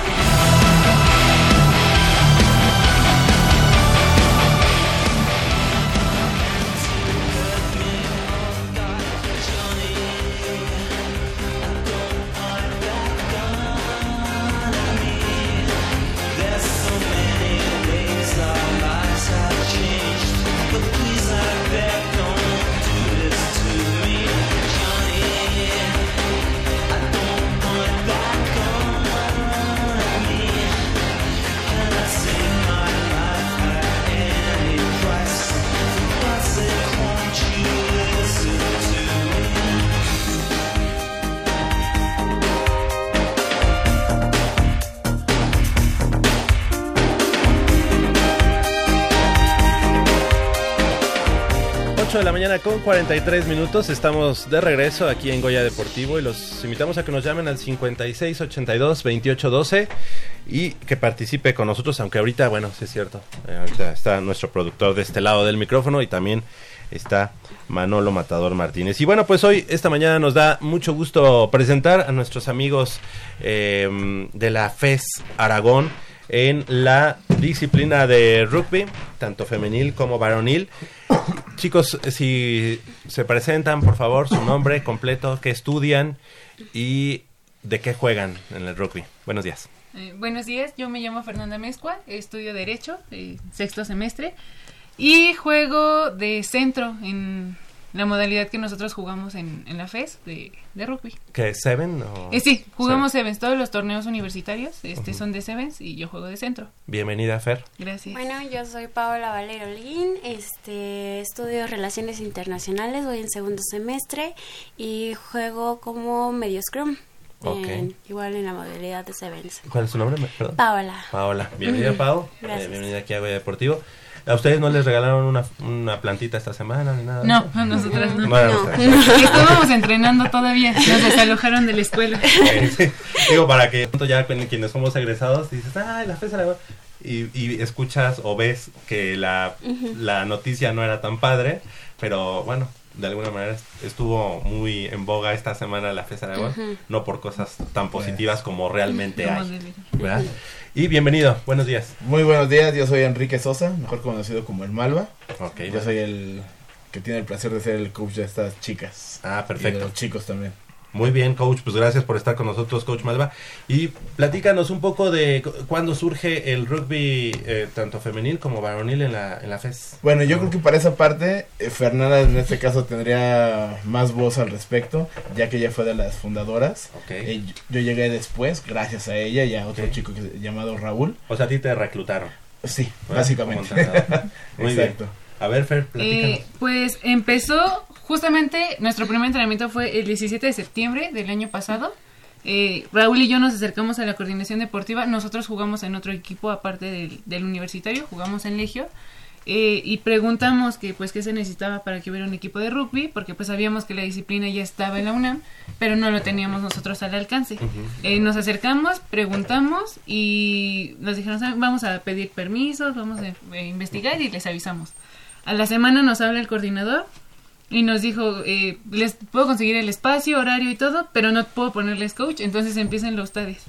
De la mañana con 43 minutos. Estamos de regreso aquí en Goya Deportivo y los invitamos a que nos llamen al 56 82 28 12 y que participe con nosotros, aunque ahorita, bueno, sí es cierto, eh, está nuestro productor de este lado del micrófono y también está Manolo Matador Martínez. Y bueno, pues hoy, esta mañana nos da mucho gusto presentar a nuestros amigos eh, de la FES Aragón en la disciplina de rugby, tanto femenil como varonil. Chicos, si se presentan, por favor, su nombre completo, qué estudian y de qué juegan en el rugby. Buenos días. Eh, buenos días, yo me llamo Fernanda Mezcua, estudio Derecho, eh, sexto semestre, y juego de centro en la modalidad que nosotros jugamos en, en la FES de, de rugby. ¿Qué, Seven? O... Eh, sí, jugamos Sevens, todos los torneos universitarios este, son de Sevens y yo juego de centro. Bienvenida, Fer. Gracias. Bueno, yo soy Paola Valero Lin, este, estudio Relaciones Internacionales, voy en segundo semestre y juego como medio scrum, en- igual en la modalidad de Sevens. ¿Cuál es su nombre? Perdón. Paola. Paola. Bienvenida. Pau. Gracias. Eh, bienvenida aquí a Goya Deportivo. ¿A ustedes no les regalaron una, una plantita esta semana ni nada? No, a nosotras no. Bueno, Estábamos entrenando todavía, nos desalojaron de la escuela. Sí. Digo, para que pronto ya quienes somos egresados dices, ah, la FES Aragón", Y, y escuchas o ves que la, la noticia no era tan padre, pero bueno, de alguna manera estuvo muy en boga esta semana la FES Aragón, Ujú. no por cosas tan positivas como realmente hay. Y bienvenido, buenos días. Muy buenos días, yo soy Enrique Sosa, mejor conocido como el Malva. Yo soy el que tiene el placer de ser el coach de estas chicas. Ah, Y de perfecto. los chicos también. Muy bien, coach, pues gracias por estar con nosotros, coach Malva. Y platícanos un poco de cu- cuándo surge el rugby, eh, tanto femenil como varonil en la, en la FES. Bueno, yo creo que para esa parte, eh, Fernanda en este caso tendría más voz al respecto, ya que ella fue de las fundadoras. Ok. Eh, yo, yo llegué después, gracias a ella y a otro chico que- llamado Raúl. O sea, a ti te reclutaron. Sí, Bueno, básicamente. Muy Exacto. bien. A ver, Fer, platícanos. Eh, pues empezó justamente nuestro primer entrenamiento fue el 17 de septiembre del año pasado. Eh, Raúl y yo nos acercamos a la coordinación deportiva. Nosotros jugamos en otro equipo aparte del, del universitario, jugamos en Legio. eh, y preguntamos que pues qué se necesitaba para que hubiera un equipo de rugby, porque pues sabíamos que la disciplina ya estaba en la UNAM, pero no lo teníamos nosotros al alcance. Eh, nos acercamos, preguntamos y nos dijeron, "¿Saben? vamos a pedir permisos, vamos a eh, investigar y les avisamos. A la semana nos habla el coordinador y nos dijo, eh, les puedo conseguir el espacio, horario y todo, pero no puedo ponerles coach, entonces empiecen los ustedes.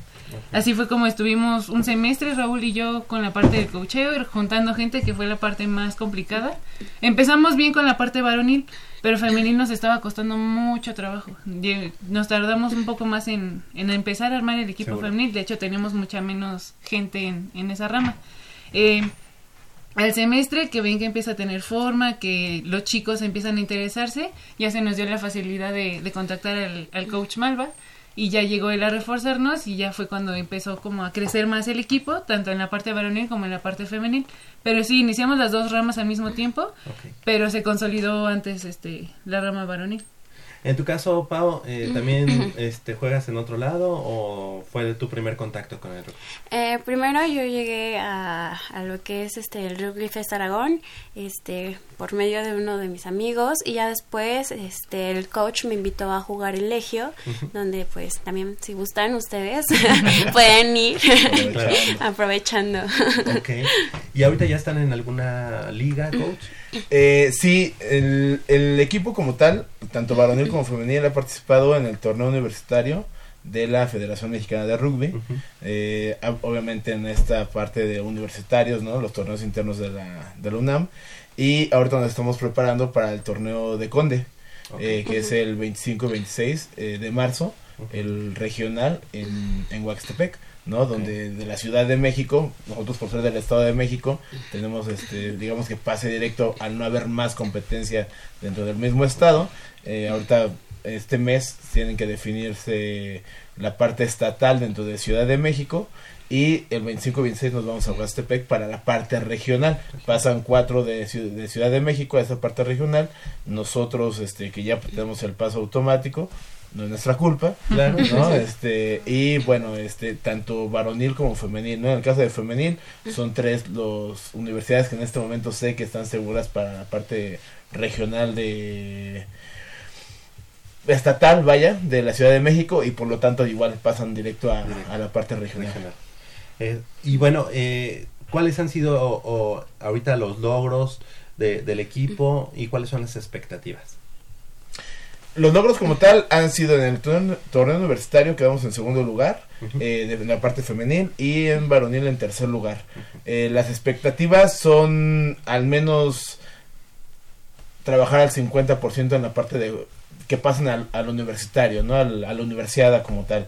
Así fue como estuvimos un semestre, Raúl y yo, con la parte del coacheo, y juntando gente, que fue la parte más complicada. Empezamos bien con la parte varonil, pero femenil nos estaba costando mucho trabajo. Nos tardamos un poco más en, en empezar a armar el equipo Seguro. femenil, de hecho teníamos mucha menos gente en, en esa rama. Eh, al semestre que ven que empieza a tener forma, que los chicos empiezan a interesarse, ya se nos dio la facilidad de, de contactar al, al coach Malva y ya llegó él a reforzarnos y ya fue cuando empezó como a crecer más el equipo, tanto en la parte varonil como en la parte femenil. Pero sí, iniciamos las dos ramas al mismo tiempo, pero se consolidó antes este la rama varonil. En tu caso, Pau, eh, ¿también este, juegas en otro lado o fue tu primer contacto con el rugby? Eh, primero yo llegué a, a lo que es este el Rugby Fest Aragón, este, por medio de uno de mis amigos y ya después este el coach me invitó a jugar el Legio, donde pues también si gustan ustedes pueden ir aprovechando. ¿Y ahorita ya están en alguna liga, coach? Eh, sí, el, el equipo como tal, tanto varonil como femenil, ha participado en el torneo universitario de la Federación Mexicana de Rugby. Eh, obviamente en esta parte de universitarios, ¿no? Los torneos internos de la, de la UNAM. Y ahorita nos estamos preparando para el torneo de Conde, eh, que es el 25 y 26 eh, de marzo, el regional en, en Huaxtepec. ¿No? Donde de la Ciudad de México, nosotros por ser del Estado de México, tenemos este, digamos que pase directo al no haber más competencia dentro del mismo estado. Eh, ahorita este mes tienen que definirse la parte estatal dentro de Ciudad de México y el 25 y 26 nos vamos a Huastepec para la parte regional. Pasan cuatro de, de Ciudad de México a esa parte regional. Nosotros, este, que ya tenemos el paso automático, no es nuestra culpa, Claro. ¿no? Este, y bueno, este, tanto varonil como femenil, ¿no? En el caso de femenil, son tres los universidades que en este momento sé que están seguras para la parte regional de estatal, vaya, de la Ciudad de México y por lo tanto igual pasan directo a, a la parte regional. Regional. Eh, y bueno, eh, ¿cuáles han sido o- o ahorita los logros de- del equipo y cuáles son las expectativas? Los logros como tal han sido en el torneo, torneo universitario, quedamos en segundo lugar, eh, de la parte femenil, y en varonil en tercer lugar. Eh, las expectativas son al menos trabajar al 50% en la parte de que pasen al, al universitario, ¿no? Al- a la universidad como tal.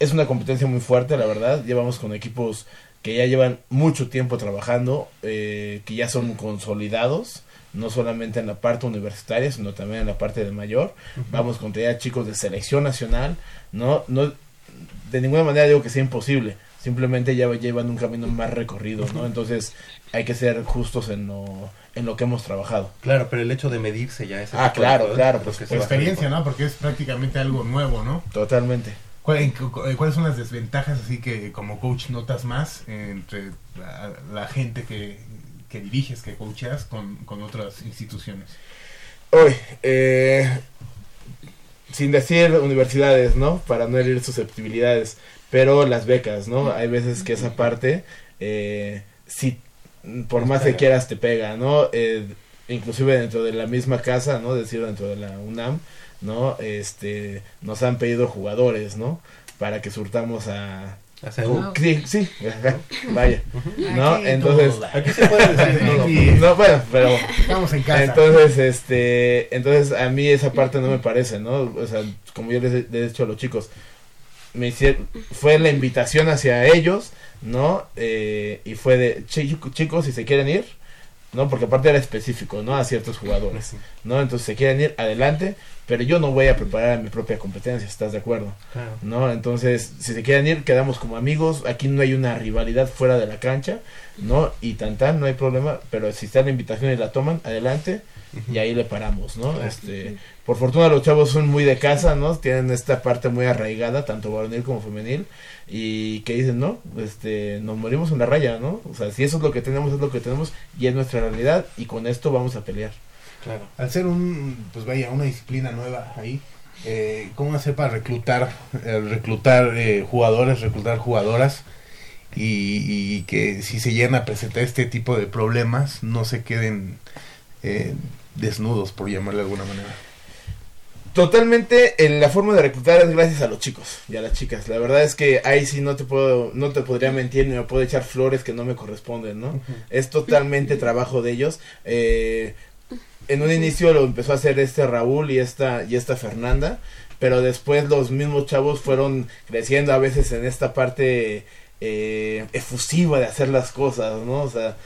Es una competencia muy fuerte, la verdad. Llevamos con equipos que ya llevan mucho tiempo trabajando, eh, que ya son consolidados, no solamente en la parte universitaria, sino también en la parte de mayor. Vamos contra ya chicos de selección nacional, no, no, de ninguna manera digo que sea imposible, simplemente ya llevan un camino más recorrido, ¿no? Entonces hay que ser justos en lo, en lo que hemos trabajado. Claro, pero el hecho de medirse ya es... Ah, claro, claro, pues que experiencia, ¿no? Porque es prácticamente algo nuevo, ¿no? Totalmente. ¿Cuál- en cu- cu- ¿Cuáles son las desventajas así que como coach notas más entre la, la gente que, que diriges, que coacheas con, con otras instituciones? Hoy, eh, sin decir universidades, ¿no? Para no herir susceptibilidades, pero las becas, ¿no? Hay veces que esa parte, eh, si por más que quieras te pega, ¿no? Eh, inclusive dentro de la misma casa, ¿no? Decir, dentro de la UNAM, ¿no? Este, nos han pedido jugadores, ¿no? Para que surtamos a... Wow. Sí, vaya, ¿no? Entonces... Aquí se puede decir No, bueno, pero... Estamos en casa. Entonces, este, entonces a mí esa parte no me parece, ¿no? O sea, como yo les he, les he dicho a los chicos, me hicieron, fue la invitación hacia ellos, ¿no? Eh, y fue de, "Chi- chicos, si se quieren ir, ¿no? Porque aparte era específico, ¿no? A ciertos jugadores, ¿no? Entonces, se quieren ir, adelante, pero yo no voy a preparar mi propia competencia, ¿estás de acuerdo? Claro. ¿no? Entonces, si se quieren ir, quedamos como amigos. Aquí no hay una rivalidad fuera de la cancha, ¿no? Y tan tan, no hay problema. Pero si está la invitación y la toman, adelante. Y ahí le paramos, ¿no? Este, por fortuna los chavos son muy de casa, ¿no? Tienen esta parte muy arraigada, tanto varonil como femenil. Y que dicen, no, este, nos morimos en la raya, ¿no? O sea, si eso es lo que tenemos, es lo que tenemos y es nuestra realidad. Y con esto vamos a pelear. Claro. Al ser un, pues vaya, una disciplina nueva ahí, eh, ¿cómo hacer para reclutar, eh, reclutar eh, jugadores, reclutar jugadoras y, y que si se llegan a presentar este tipo de problemas no se queden eh, desnudos, por llamarle de alguna manera? Totalmente, eh, la forma de reclutar es gracias a los chicos y a las chicas. La verdad es que ahí sí no te puedo, no te podría mentir ni me puedo echar flores que no me corresponden, ¿no? Es totalmente trabajo de ellos. Eh, en un inicio lo empezó a hacer este Raúl y esta y esta Fernanda, pero después los mismos chavos fueron creciendo a veces en esta parte eh, efusiva de hacer las cosas, ¿no? O sea,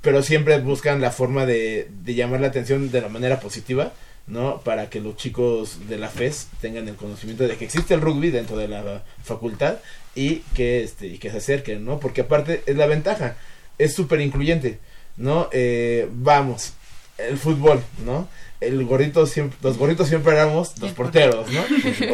pero siempre buscan la forma de, de llamar la atención de la manera positiva, ¿no? Para que los chicos de la FES tengan el conocimiento de que existe el rugby dentro de la facultad y que, este, y que se acerquen, ¿no? Porque aparte es la ventaja, es súper incluyente, ¿no? Eh, vamos, el fútbol, ¿no? El gorrito siempre, los gorritos siempre éramos los porteros, ¿no?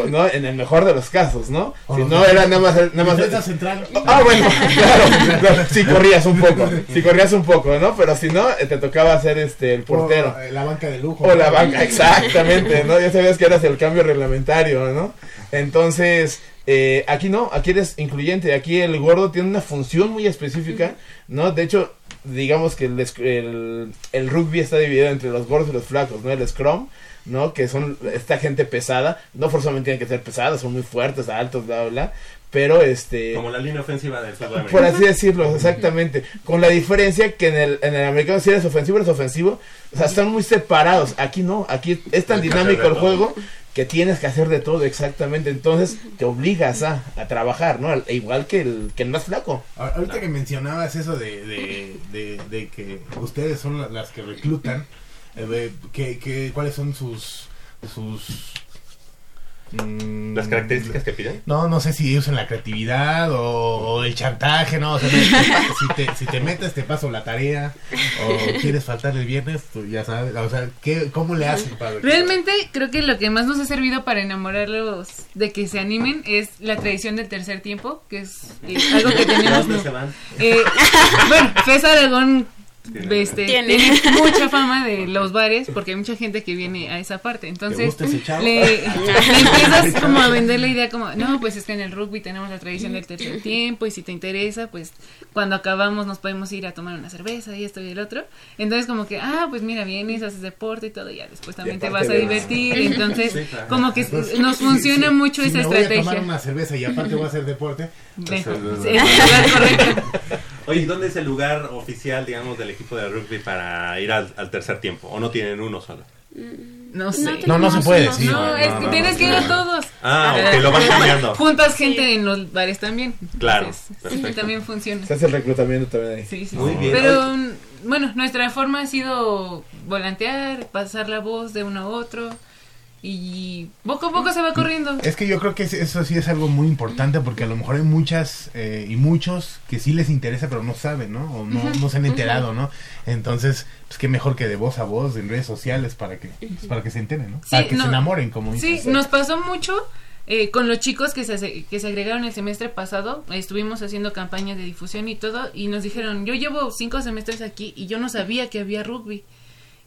O, ¿no? En el mejor de los casos, ¿no? O Si no era nada más, nada más defensa central. Ah, bueno, claro, claro, si corrías un poco, si corrías un poco, ¿no? Pero si no, eh, te tocaba hacer este el portero. O, eh, la banca de lujo. O la banca, exactamente, ¿no? Ya sabías que eras el cambio reglamentario, ¿no? Entonces, eh, aquí no, aquí eres incluyente, aquí el gordo tiene una función muy específica, ¿no? De hecho, digamos que el, el, el rugby está dividido entre los gordos y los flacos, ¿no? El scrum, ¿no? Que son esta gente pesada, no forzosamente tienen que ser pesados, son muy fuertes, altos, bla, bla, bla, pero este... Como la línea ofensiva del fútbol Por americano. así decirlo, exactamente. Con la diferencia que en el, en el americano si eres ofensivo, eres ofensivo. O sea, están muy separados. Aquí no, aquí es tan dinámico el juego que tienes que hacer de todo exactamente. Entonces te obligas a, a trabajar, ¿no? Al- Igual que el, que el más flaco. Ahorita que mencionabas eso de, de, de, de que ustedes son la- las que reclutan, eh, ¿qué, qué, cuáles son sus... sus mm, Las características que piden. No, no sé si usan la creatividad o, o el chantaje, ¿no? O sea, si, te, si te metes te paso la tarea o quieres faltar el viernes, tú ya sabes, o sea, ¿qué, ¿cómo le hacen para? Realmente creo que lo que más nos ha servido para enamorarlos de que se animen es la tradición del tercer tiempo, que es eh, algo que tenemos. ¿Dónde se van? Eh, bueno, Fes Aragón Tiene- este, Tiene. tiene. mucha fama de los bares porque hay mucha gente que viene a esa parte. Entonces le, le empiezas como a vender la idea como, no, pues es que en el rugby tenemos la tradición del tercer tiempo y si te interesa, pues cuando acabamos nos podemos ir a tomar una cerveza y esto y el otro. Entonces como que, ah, pues mira, vienes, haces deporte y todo, y ya después también te vas a divertir. Entonces Sí, claro. como que Entonces, nos funciona si- mucho si esa me voy a estrategia. tomar una cerveza y aparte voy a hacer deporte. Entonces, Sí, es correcto. Oye, ¿y ¿dónde es el lugar oficial, digamos, del equipo de rugby para ir al, al tercer tiempo? ¿O no tienen uno solo? No sé. No, no se puede decir. No, No, es que no, tienes no, que ir no, a todos. Ah, ok, lo van cambiando. Juntas gente en los bares también. Claro, Entonces, perfecto. sí, también funciona. Se hace el reclutamiento también ahí. Sí, sí, Muy sí. bien. Pero mm, bueno, nuestra forma ha sido volantear, pasar la voz de uno a otro y poco a poco se va corriendo. Es que yo creo que es- eso sí es algo muy importante porque a lo mejor hay muchas eh, y muchos que sí les interesa pero no saben, ¿no? O no, no se han enterado, ¿no? Entonces, pues qué mejor que de voz a voz en redes sociales para que pues, para que se enteren, ¿no? Sí, para que no- se enamoren, como Sí, dices. nos pasó mucho eh, con los chicos que se, que se agregaron el semestre pasado. Estuvimos haciendo campañas de difusión y todo. Y nos dijeron: Yo llevo cinco semestres aquí y yo no sabía que había rugby.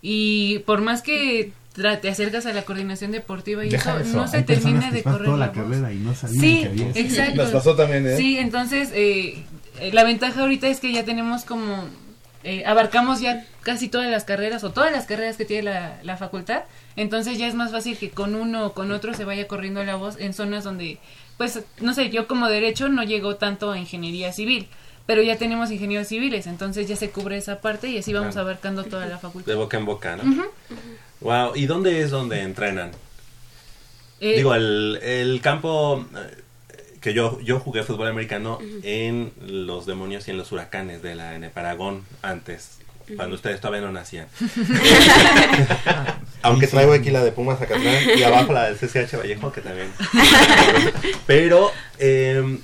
Y por más que te acercas a la coordinación deportiva y eso, eso, no se termina que de correr toda la la voz. carrera y no Sí, que había exacto. Nos pasó también, ¿eh? Sí, entonces eh, eh, la ventaja ahorita es que ya tenemos como eh, abarcamos ya casi todas las carreras o todas las carreras que tiene la, la facultad, entonces ya es más fácil que con uno o con otro se vaya corriendo la voz en zonas donde, pues, no sé, yo como derecho no llego tanto a ingeniería civil, pero ya tenemos ingenieros civiles, entonces ya se cubre esa parte y así vamos Claro. abarcando toda la facultad. De boca en boca, ¿no? Wow, ¿y dónde es donde entrenan? Eh, Digo, el, el campo eh, que yo, yo jugué fútbol americano en los demonios y en los huracanes de la en Paragón antes, cuando ustedes todavía no nacían. Aunque traigo aquí la de Pumas Zacatlán y abajo la del CCH Vallejo, que también. Pero, eh,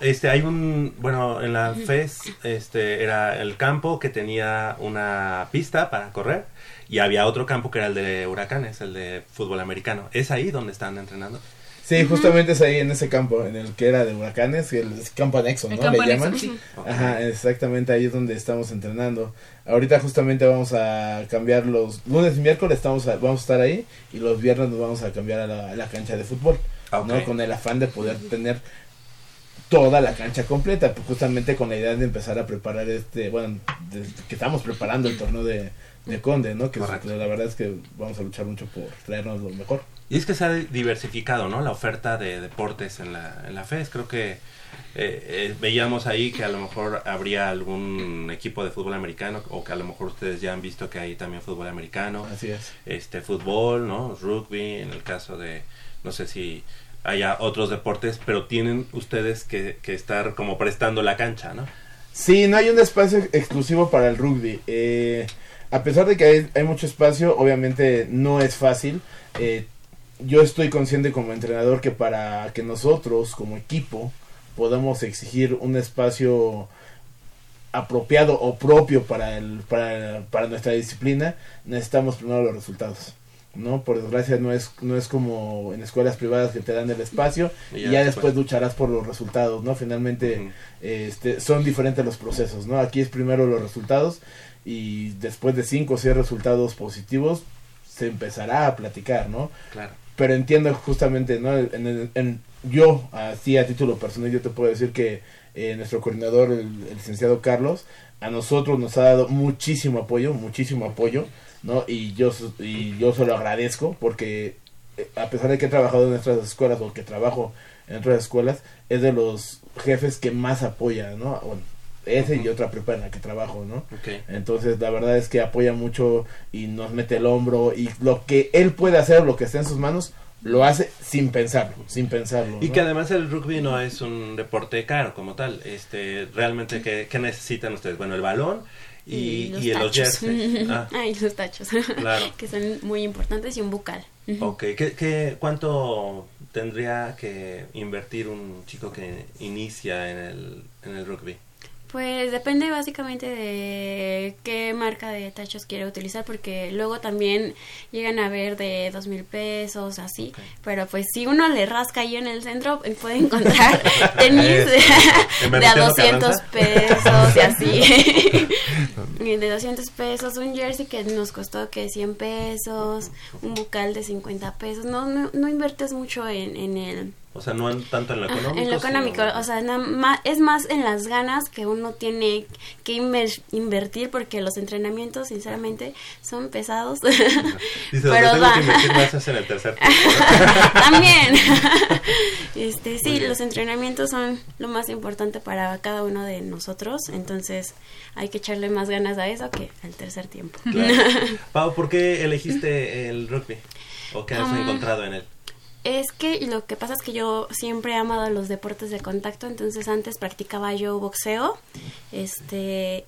este, hay un, bueno, en la FES, este, era el campo que tenía una pista para correr y había otro campo que era el de huracanes, el de fútbol americano. ¿Es ahí donde están entrenando? Sí, justamente es ahí en ese campo, en el que era de huracanes, el campo anexo, El ¿no? campo Le anexo, llaman. sí. Ajá, exactamente ahí es donde estamos entrenando. Ahorita justamente vamos a cambiar los lunes y miércoles estamos a- vamos a estar ahí y los viernes nos vamos a cambiar a la, a la cancha de fútbol. ¿no? Con el afán de poder tener toda la cancha completa, pues justamente con la idea de empezar a preparar este, bueno, de- que estamos preparando el torneo de, de Conde, ¿no? Que Correcto. la verdad es que vamos a luchar mucho por traernos lo mejor. Y es que se ha diversificado, ¿no? La oferta de deportes en la, en la FES. Creo que eh, eh, veíamos ahí que a lo mejor habría algún equipo de fútbol americano o que a lo mejor ustedes ya han visto que hay también fútbol americano. Así es. Este fútbol, ¿no? Rugby, en el caso de, no sé si haya otros deportes, pero tienen ustedes que, que estar como prestando la cancha, ¿no? Sí, no hay un espacio exclusivo para el rugby. Eh, a pesar de que hay, hay mucho espacio, obviamente no es fácil. Eh, yo estoy consciente como entrenador que para que nosotros como equipo podamos exigir un espacio apropiado o propio para, el, para, para nuestra disciplina, necesitamos primero los resultados. ¿no? Por desgracia no es, no es como en escuelas privadas que te dan el espacio Y y ya después lucharás por los resultados, ¿no? Finalmente este, son diferentes los procesos, ¿no? Aquí es primero los resultados y después de cinco o seis resultados positivos se empezará a platicar, ¿no? Claro. Pero entiendo justamente, ¿no? En el- en- yo, así a título personal, yo te puedo decir que eh, nuestro coordinador, el, el licenciado Carlos, a nosotros nos ha dado muchísimo apoyo, muchísimo apoyo, ¿no? Y yo, y yo se lo agradezco porque eh, a pesar de que he trabajado en otras escuelas o que trabajo en otras escuelas, es de los jefes que más apoya, ¿no? Bueno, ese y otra prepa en la que trabajo, ¿no? Ok. Entonces, la verdad es que apoya mucho y nos mete el hombro y lo que él puede hacer, lo que está en sus manos, lo hace sin pensarlo, sin pensarlo. Y ¿no? que además el rugby no es un deporte caro como tal. Este, realmente, ¿qué, qué necesitan ustedes? Bueno, el balón y, los y los tachos. jerseys. Ah, Ay, los tachos. Claro. que son muy importantes y un bucal. ok. ¿Qué, qué, cuánto tendría que invertir un chico que inicia en el, en el rugby? Pues depende básicamente de qué marca de tachos quiere utilizar, porque luego también llegan a ver de dos mil pesos, así. Pero pues si uno le rasca ahí en el centro, puede encontrar tenis de, ¿En de a Venustiano 200 Carranza? pesos y así. De 200 pesos, un jersey que nos costó que 100 pesos, un bucal de 50 pesos. No, no, no inviertes mucho en, en el O sea, no en- tanto en lo Ajá, económico. en lo económico, sino- o sea, na- es más en las ganas que uno tiene que inver- invertir porque los entrenamientos, sinceramente, son pesados. Dice, Pero tengo va. que invertir más es en el tercer tiempo. También. este, sí, los entrenamientos son lo más importante para cada uno de nosotros, entonces hay que echarle más ganas a eso que al tercer tiempo. Claro. Pau, ¿por qué elegiste el rugby? ¿O qué has Um, encontrado en él? Es que lo que pasa es que yo siempre he amado los deportes de contacto, entonces antes practicaba yo boxeo, este,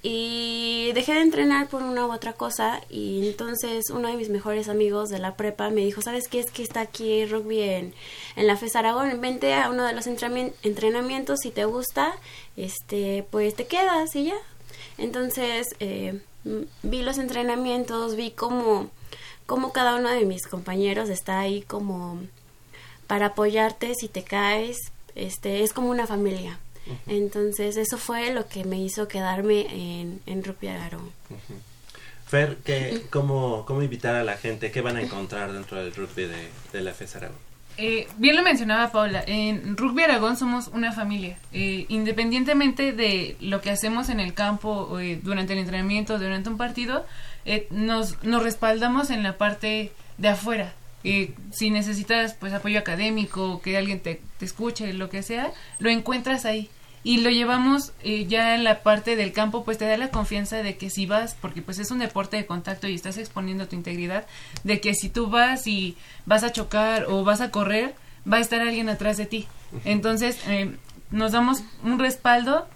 y dejé de entrenar por una u otra cosa, y entonces uno de mis mejores amigos de la prepa me dijo, ¿sabes qué? Es que está aquí rugby en, en la FES Aragón, vente a uno de los entrenami- entrenamientos, si te gusta, este, pues te quedas y ya. Entonces, eh, vi los entrenamientos, vi cómo cómo cada uno de mis compañeros está ahí como para apoyarte si te caes, este, es como una familia. Entonces eso fue lo que me hizo quedarme en, en Rugby Aragón. Fer, ¿qué, cómo, ¿cómo invitar a la gente? ¿Qué van a encontrar dentro del rugby de, de la FES Aragón? Eh, bien lo mencionaba Paula, en Rugby Aragón somos una familia. Eh, independientemente de lo que hacemos en el campo, eh, durante el entrenamiento, durante un partido, eh, nos, nos respaldamos en la parte de afuera. Eh, si necesitas pues apoyo académico, que alguien te, te escuche, lo que sea, lo encuentras ahí. y lo llevamos eh, ya en la parte del campo, pues te da la confianza de que si vas, porque pues es un deporte de contacto y estás exponiendo tu integridad, de que si tú vas y vas a chocar o vas a correr, va a estar alguien atrás de ti. Entonces, eh, nos damos un respaldo,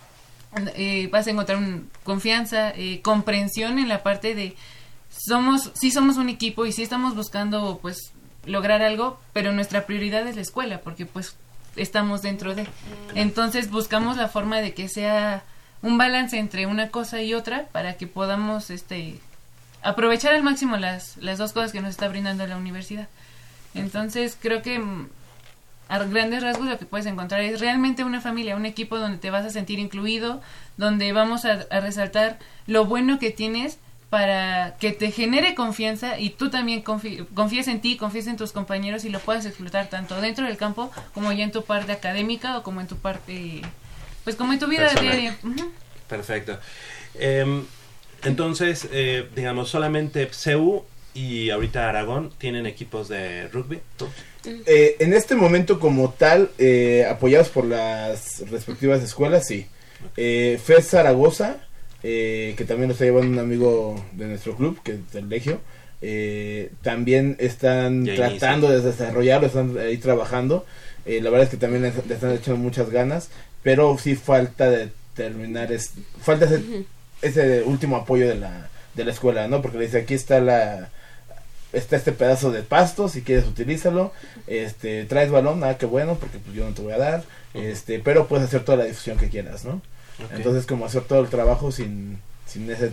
eh, vas a encontrar un- confianza, eh, comprensión en la parte de somos, sí somos un equipo y sí estamos buscando pues lograr algo, pero nuestra prioridad es la escuela, porque pues estamos dentro de. Entonces buscamos la forma de que sea un balance entre una cosa y otra para que podamos este aprovechar al máximo las, las dos cosas que nos está brindando la universidad. Entonces creo que mm, a grandes rasgos lo que puedes encontrar es realmente una familia, un equipo donde te vas a sentir incluido, donde vamos a, a resaltar lo bueno que tienes para que te genere confianza y tú también confíes en ti, confíes en tus compañeros y lo puedas explotar tanto dentro del campo como ya en tu parte académica o como en tu parte, pues como en tu vida diaria. Perfecto. Em, entonces, eh, digamos, solamente CEU y ahorita Aragón tienen equipos de rugby. Eh, en este momento como tal, eh, apoyados por las respectivas escuelas, sí. Eh, FES Zaragoza, eh, que también lo está llevando un amigo de nuestro club, que es del Legio, eh, también están Ya tratando de desarrollarlo, están ahí trabajando. Eh, la verdad es que también le, le están echando muchas ganas, pero sí falta de terminar, es, falta ese, ese último apoyo de la, de la escuela, ¿no? Porque le dice, aquí está la está este pedazo de pasto, si quieres utilízalo, este, traes balón, ah, qué bueno, porque pues yo no te voy a dar, este, pero puedes hacer toda la difusión que quieras, ¿no? Entonces como hacer todo el trabajo sin, sin ese,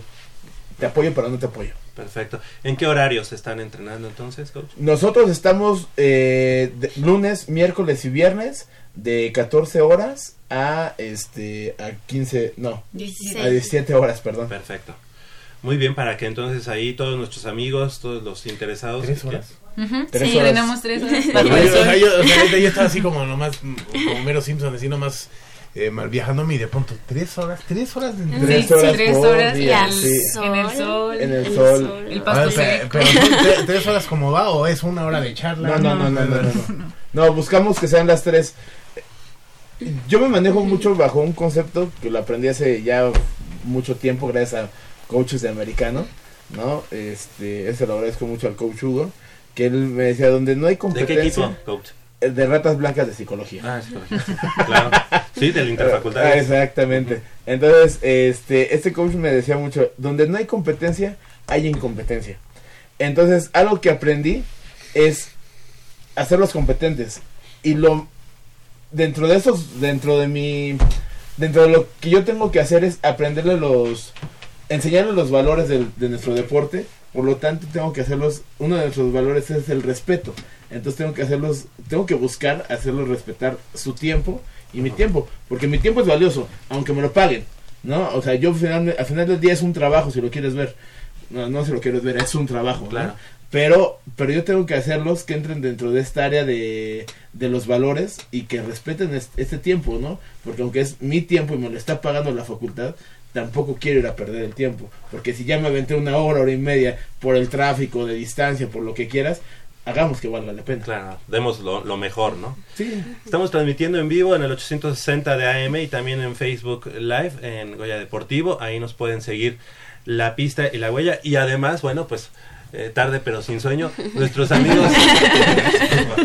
te apoyo pero no te apoyo. Perfecto. ¿En qué horarios están entrenando entonces, coach? Nosotros estamos eh, de- lunes, miércoles y viernes de 14 horas a este a 15, no, 17. a 17 horas, perdón. Perfecto. Muy bien, para que entonces ahí todos nuestros amigos, todos los interesados... ¿Tres horas? Tres Sí, horas. tenemos tres horas. Yo, o sol. sea, yo, o sea, ahorita yo estaba así como nomás, como Mero Simpson, así nomás eh, mal viajándome y de pronto, tres horas, tres horas de Sí, Tres sí, horas tres horas día, en, sí. en el sol, En el sol. el Ah, pasto pero tres horas como va o es una hora de charla. No, no, no, no, no, no, no. No, buscamos que sean las tres. Yo me manejo mucho bajo un concepto que lo aprendí hace ya mucho tiempo gracias a coaches de americano, ¿no? Este, ese lo agradezco mucho al coach Hugo, que él me decía, donde no hay ¿De qué competencia... equipo, coach? eh, De ratas blancas de psicología. Ah, psicología, claro. Sí, del Ah, interfacultades. exactamente. Entonces, este, este coach me decía mucho, donde no hay competencia, hay incompetencia. Entonces, algo que aprendí es hacerlos competentes. Y lo dentro de esos, dentro de mi dentro de lo que yo tengo que hacer es aprenderle los enseñarle los valores del- de nuestro deporte. Por lo tanto, tengo que hacerlos, uno de nuestros valores es el respeto. Entonces tengo que hacerlos, tengo que buscar hacerlos respetar su tiempo y mi tiempo, porque mi tiempo es valioso, aunque me lo paguen, ¿no? O sea, yo al final, al final del día es un trabajo, si lo quieres ver. No, no si lo quieres ver, es un trabajo, ¿no? Claro. Pero, pero yo tengo que hacerlos que entren dentro de esta área de, de los valores y que respeten es- este tiempo, ¿no? Porque aunque es mi tiempo y me lo está pagando la facultad, tampoco quiero ir a perder el tiempo. Porque si ya me aventé una hora, hora y media por el tráfico, de distancia, por lo que quieras, hagamos que valga la pena. Claro, demos lo, lo mejor, ¿no? Sí. Estamos transmitiendo en vivo en el 860 de AM y también en Facebook Live en Goya Deportivo. Ahí nos pueden seguir la pista y la huella. Y además, bueno, pues eh, tarde pero sin sueño, nuestros amigos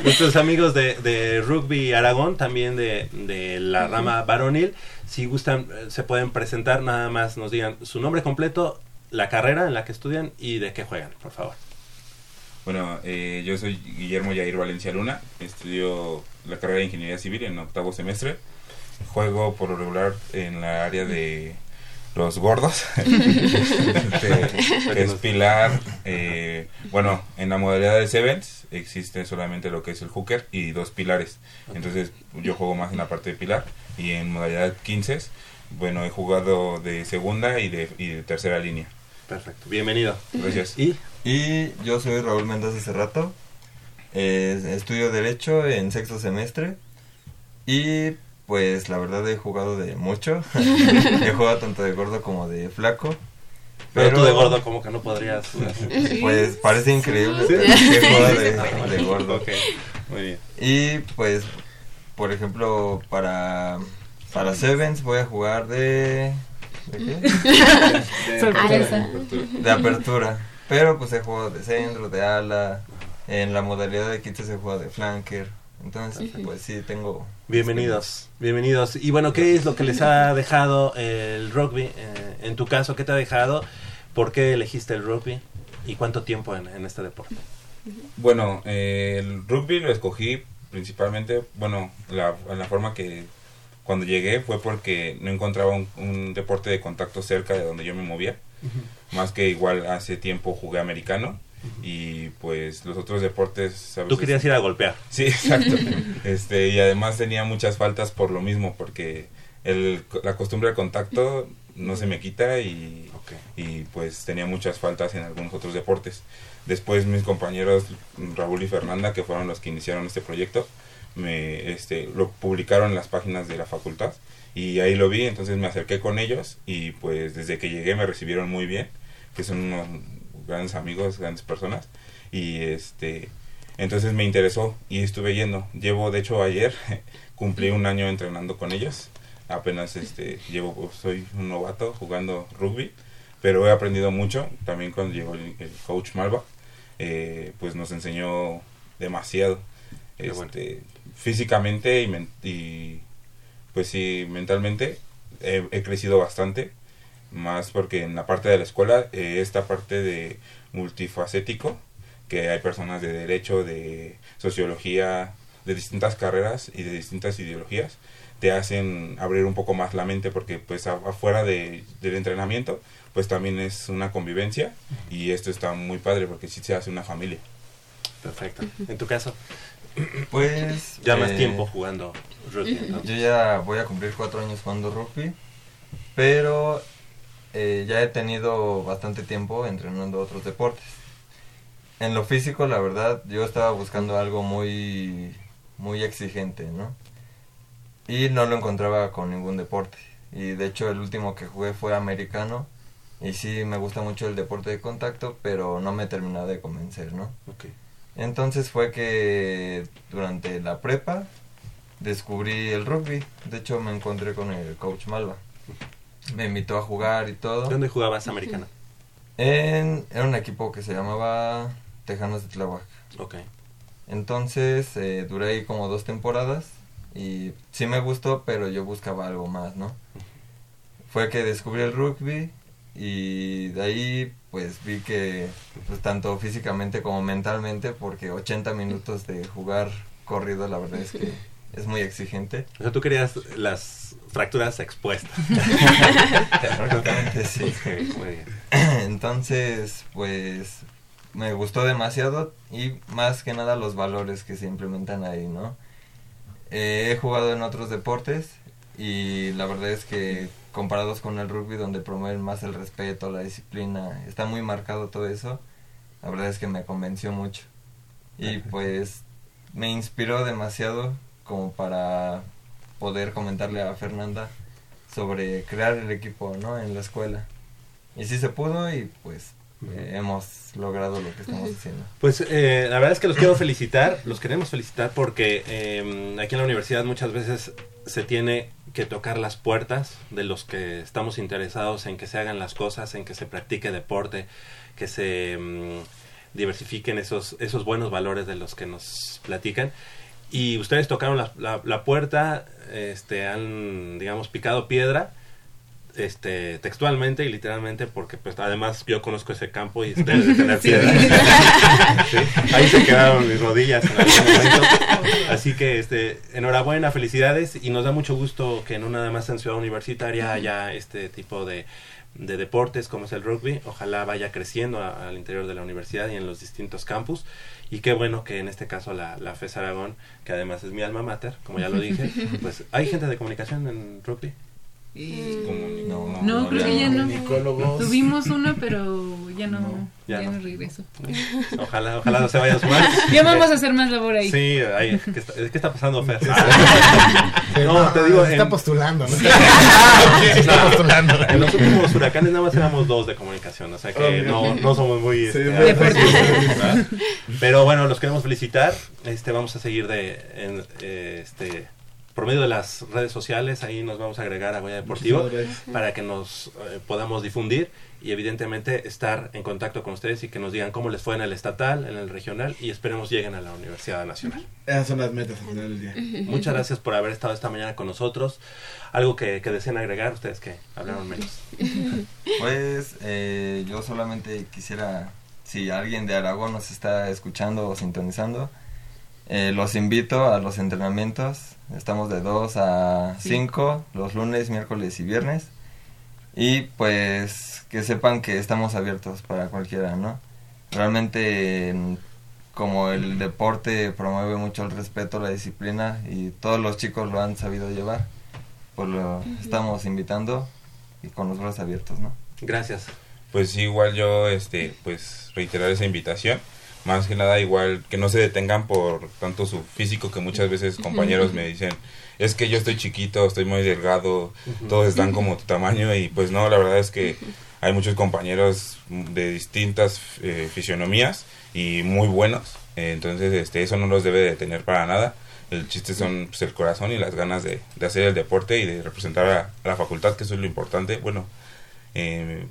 nuestros amigos de, de Rugby Aragón, también de, de la rama varonil, si gustan, eh, se pueden presentar, nada más nos digan su nombre completo, la carrera en la que estudian y de qué juegan, por favor. Bueno, eh, yo soy Guillermo Yair Valencia Luna, estudio la carrera de Ingeniería Civil en octavo semestre. Juego por lo regular en la área de los gordos, este, que es pilar. eh, bueno, en la modalidad de Sevens existe solamente lo que es el hooker y dos pilares. Entonces yo juego más en la parte de pilar y en modalidad 15, bueno, he jugado de segunda y de, y de tercera línea. Perfecto, bienvenido. Gracias. Y Y yo soy Raúl Mendoza Cerrato. Eh, estudio Derecho en sexto semestre. Y pues la verdad he jugado de mucho. he jugado tanto de gordo como de flaco. Pero tú de gordo como que no podrías. Pues parece increíble, Sí. he jugado de, de gordo. Muy bien. Y pues, por ejemplo, para Para Sevens voy a jugar de... ¿De qué? Sorpresa. De apertura. Pero pues he jugado de centro, de ala. En la modalidad de 15 se juega de flanker. Entonces, pues sí, tengo... Bienvenidos, bienvenidos. Y bueno, ¿qué es lo que les ha dejado el rugby? Eh, en tu caso, ¿qué te ha dejado? ¿Por qué elegiste el rugby? ¿Y cuánto tiempo en, en este deporte? Bueno, eh, el rugby lo escogí principalmente, bueno, la, la forma que cuando llegué fue porque no encontraba un, un deporte de contacto cerca de donde yo me movía. Más que igual hace tiempo jugué americano y pues los otros deportes... Tú querías ir a golpear. Sí, exacto. este Y además tenía muchas faltas por lo mismo, porque el, la costumbre del contacto no se me quita y, y pues tenía muchas faltas en algunos otros deportes. Después mis compañeros Raúl y Fernanda, que fueron los que iniciaron este proyecto, me este, lo publicaron en las páginas de la facultad y ahí lo vi, entonces me acerqué con ellos y pues desde que llegué me recibieron muy bien, que son unos grandes amigos, grandes personas y este entonces me interesó y estuve yendo. Llevo, de hecho, ayer cumplí un año entrenando con ellos. Apenas este llevo, soy un novato jugando rugby, pero he aprendido mucho. También cuando llegó el, el coach Malva, eh, pues nos enseñó demasiado. Este, Físicamente y, y, pues sí, mentalmente he, he crecido bastante. Más porque en la parte de la escuela, eh, esta parte de multifacético, que hay personas de derecho, de sociología, de distintas carreras y de distintas ideologías, te hacen abrir un poco más la mente porque pues a- afuera de, del entrenamiento pues también es una convivencia y esto está muy padre porque sí se hace una familia. Perfecto. En tu caso, Pues... ya más eh, tiempo jugando rugby. Yo ya voy a cumplir cuatro años jugando rugby, pero eh, ya he tenido bastante tiempo entrenando otros deportes. En lo físico, la verdad, yo estaba buscando algo muy, muy exigente, ¿no? Y no lo encontraba con ningún deporte. Y de hecho el último que jugué fue americano. Y sí, me gusta mucho el deporte de contacto, pero no me terminaba de convencer, ¿no? Entonces fue que durante la prepa descubrí el rugby. De hecho, me encontré con el coach Malva. Me invitó a jugar y todo. ¿Dónde jugabas americano? En, era un equipo que se llamaba Tejanos de Tláhuac. Ok. Entonces eh, duré ahí como dos temporadas y sí me gustó, pero yo buscaba algo más, ¿no? Fue que descubrí el rugby y de ahí pues vi que pues tanto físicamente como mentalmente, porque 80 minutos de jugar corrido la verdad es que es muy exigente. O sea, tú querías las fracturas expuestas. Prácticamente sí. Muy bien. Entonces, pues me gustó demasiado y más que nada los valores que se implementan ahí, ¿no? Eh, he jugado en otros deportes y la verdad es que comparados con el rugby donde promueven más el respeto, la disciplina, está muy marcado todo eso, la verdad es que me convenció mucho. Y pues me inspiró demasiado como para poder comentarle a Fernanda sobre crear el equipo, ¿no? En la escuela. Y sí se pudo y pues eh, hemos logrado lo que estamos haciendo. Pues eh, la verdad es que los quiero felicitar, los queremos felicitar porque eh, aquí en la universidad muchas veces se tiene que tocar las puertas de los que estamos interesados en que se hagan las cosas, en que se practique deporte, que se mm, diversifiquen esos, esos buenos valores de los que nos platican. Y ustedes tocaron la, la- la puerta, este, han, digamos, picado piedra este textualmente y literalmente porque pues además yo conozco ese campo y debe de tener Sí. Sí, ahí se quedaron mis rodillas en algún momento. Así que este enhorabuena felicidades y nos da mucho gusto que no nada más en ciudad universitaria haya este tipo de, de deportes como es el rugby ojalá vaya creciendo a- al interior de la universidad y en los distintos campus. Y qué bueno que en este caso la, la FES Aragón que además es mi alma mater como ya lo dije pues hay gente de comunicación en rugby no, No, creo que ya no. Tuvimos uno, pero ya no, ya ya, no. no. regresó. Ojalá, ojalá no se vaya a sumar. Ya vamos a hacer más labor ahí. Sí, ay, ¿qué, está, ¿qué está pasando, Fer? no, te digo. Se está en- postulando, ¿no? Sí. Se está No, postulando. En los últimos huracanes nada más éramos dos de comunicación, o sea que Oh, no, no somos muy. Sí, este. Pero bueno, los queremos felicitar. Este, vamos a seguir de, en, eh, este, por medio de las redes sociales, ahí nos vamos a agregar a Goya Deportivo para que nos eh, podamos difundir y evidentemente estar en contacto con ustedes y que nos digan cómo les fue en el estatal, en el regional y esperemos lleguen a la Universidad Nacional. Esas son las metas al final del día. Muchas gracias por haber estado esta mañana con nosotros. Algo que, que deseen agregar ustedes que hablaron menos. Pues eh, yo solamente quisiera, si alguien de Aragón nos está escuchando o sintonizando, eh, los invito a los entrenamientos. Estamos de 2 a Sí. 5 los lunes, miércoles y viernes. Y pues que sepan que estamos abiertos para cualquiera, ¿no? Realmente en- como el deporte promueve mucho el respeto, la disciplina y todos los chicos lo han sabido llevar, pues lo Ujú. estamos invitando y con los brazos abiertos, ¿no? Gracias. Pues sí, igual yo, este, pues reiterar esa invitación. Más que nada, igual que no se detengan por tanto su físico, que muchas veces compañeros me dicen, es que yo estoy chiquito, estoy muy delgado, todos están como tu tamaño y pues no, la verdad es que hay muchos compañeros de distintas eh, fisionomías y muy buenos, Eh, entonces este, eso no los debe detener para nada. El chiste son pues, el corazón y las ganas de, de hacer el deporte y de representar a, a la facultad, que eso es lo importante. Bueno, eh,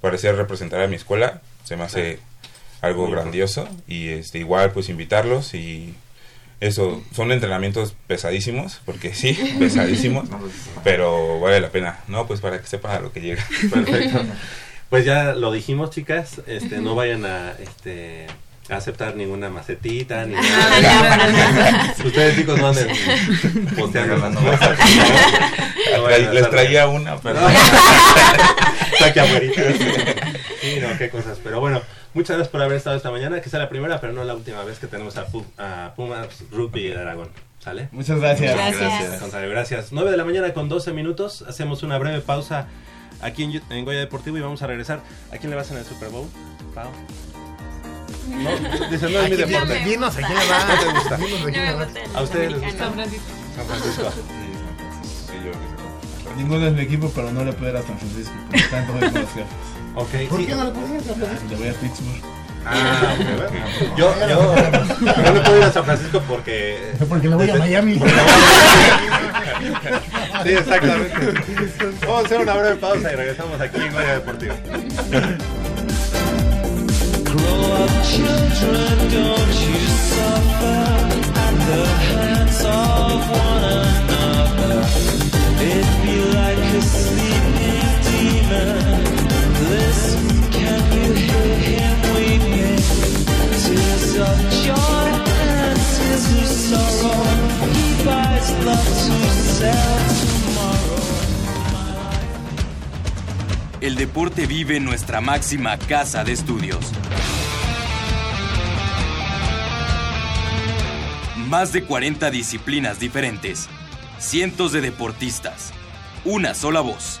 parecía representar a mi escuela, se me hace algo Muy grandioso y este igual pues invitarlos y eso son entrenamientos pesadísimos porque sí pesadísimos pero vale la pena no pues para que sepan a lo que llega. Perfecto. Pues ya lo dijimos, chicas, este, no vayan a, este, a aceptar ninguna macetita, ni nada. Ustedes chicos no anden posteando esas cosas, Les traía una, pero- afuerita. Sí, no, qué cosas. Pero bueno, muchas gracias por haber estado esta mañana, que sea la primera, pero no la última vez que tenemos a, Pu- a Pumas Rugby de Aragón. ¿Sale? Muchas gracias. Muchas Gracias. Contrario, gracias. 9 de la mañana con 12 minutos. Hacemos una breve pausa aquí en, en Goya Deportivo y vamos a regresar. ¿A quién le vas en el Super Bowl? Pau. No, dice, no es mi deporte. dinos a quién le vas. No te gusta. Dinos a quién le vas. ¿A ustedes les gusta? San Francisco. San Francisco. Ninguno es mi equipo, pero no le puedo ir a San Francisco. Por lo tanto, voy con los jefes. Ok, ¿Por sí. qué no puedes ir a San Francisco? Le voy a Pittsburgh. Ah, ok, bueno. Yo, yo, yo no puedo ir a San Francisco porque... Porque le voy a Miami. Sí, exactamente. Vamos a hacer una breve pausa y regresamos aquí en Goya Deportivo. Grow up, children, don't you El deporte vive en nuestra máxima casa de estudios. Más de 40 disciplinas diferentes, cientos de deportistas, una sola voz.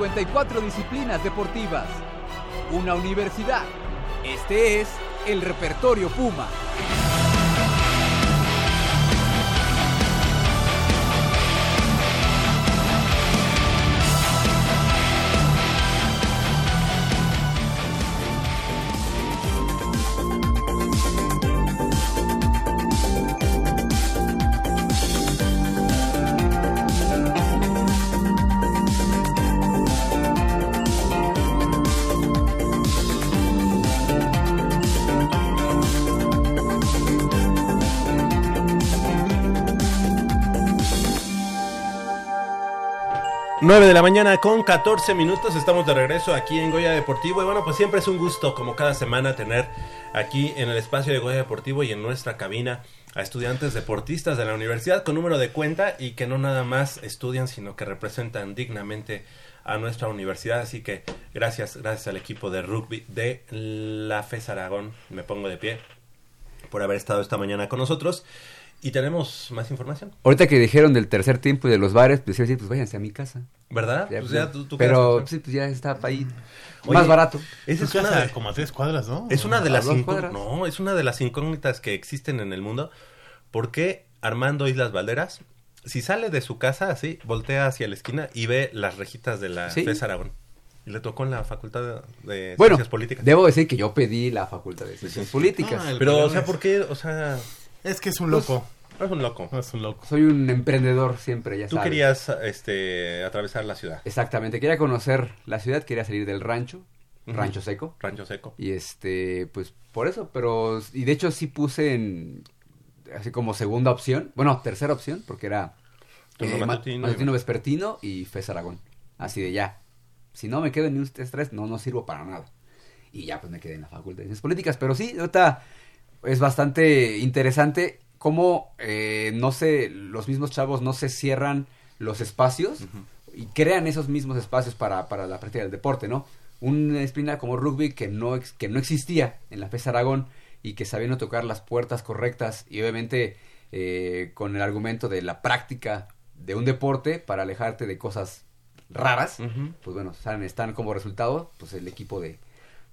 54 disciplinas deportivas. Una universidad. Este es el repertorio Puma. 9 de la mañana con 14 minutos, estamos de regreso aquí en Goya Deportivo y bueno, pues siempre es un gusto como cada semana tener aquí en el espacio de Goya Deportivo y en nuestra cabina a estudiantes deportistas de la universidad con número de cuenta y que no nada más estudian sino que representan dignamente a nuestra universidad, así que gracias, gracias al equipo de rugby de la FES Aragón, me pongo de pie por haber estado esta mañana con nosotros y tenemos más información. Ahorita que dijeron del tercer tiempo y de los bares, pues sí, pues váyanse a mi casa. ¿Verdad? Ya, Pues ya tú- tú pero quedas- sí, pues ya está ahí. Oye, más barato. Esa es una de, como a tres cuadras, ¿no? es una de las cuadras. no, es una de las incógnitas que existen en el mundo. ¿Por qué Armando Islas Valderas, si sale de su casa así, voltea hacia la esquina y ve las rejitas de la Sí. FES Aragón? Y le tocó en la Facultad de, de Bueno, Ciencias Políticas. debo decir que yo pedí la facultad de ciencias políticas. Ah, Pero, o sea, ¿por qué? O sea, Es que es un Pues, loco. es un loco. Es un loco. Soy un emprendedor siempre, ya Tú sabes. querías este, atravesar la ciudad. Exactamente, quería conocer la ciudad, quería salir del rancho, rancho seco. Rancho Seco. Y este, pues por eso, pero, y de hecho sí puse en, así como segunda opción, bueno, tercera opción, porque era ma- matutino. matutino vespertino y FES Aragón. Así de ya, si no me quedo en ustedes tres, no, no sirvo para nada. Y ya pues me quedé en la Facultad de Ciencias Políticas, pero sí, ahorita es bastante interesante cómo, eh, no sé, los mismos chavos no se cierran los espacios y crean esos mismos espacios para, para la práctica del deporte, ¿no? Una disciplina como rugby que no, ex- que no existía en la FES Aragón y que sabiendo tocar las puertas correctas y obviamente eh, con el argumento de la práctica de un deporte para alejarte de cosas raras, pues bueno, están, están como resultado pues el equipo de,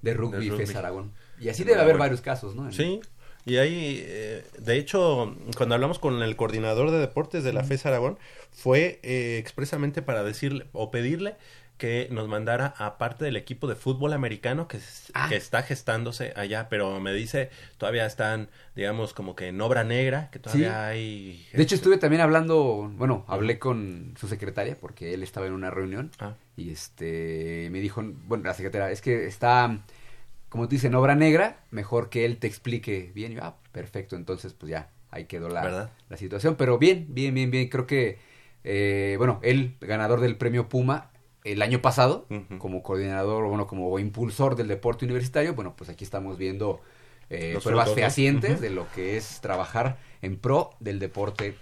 de rugby, Del rugby. FES Aragón. Y así debe haber varios casos, ¿no? En- Sí, y ahí, eh, de hecho, cuando hablamos con el coordinador de deportes de la FES Aragón, fue eh, expresamente para decirle o pedirle que nos mandara a parte del equipo de fútbol americano que, Ah. que está gestándose allá, pero me dice, todavía están, digamos, como que en obra negra, que todavía Sí. hay... De hecho, estuve también hablando, bueno, hablé con su secretaria porque él estaba en una reunión Ah. y este me dijo, bueno, la secretaria, es que está, como tú dices, en obra negra, mejor que él te explique bien. Yo, ah, perfecto, entonces pues ya, ahí quedó la, ¿Verdad? la situación. Pero bien, bien, bien, bien, creo que, eh, bueno, él, ganador del premio Puma el año pasado, como coordinador, bueno, como impulsor del deporte universitario, bueno, pues aquí estamos viendo eh, pruebas fehacientes de lo que es trabajar en pro del deporte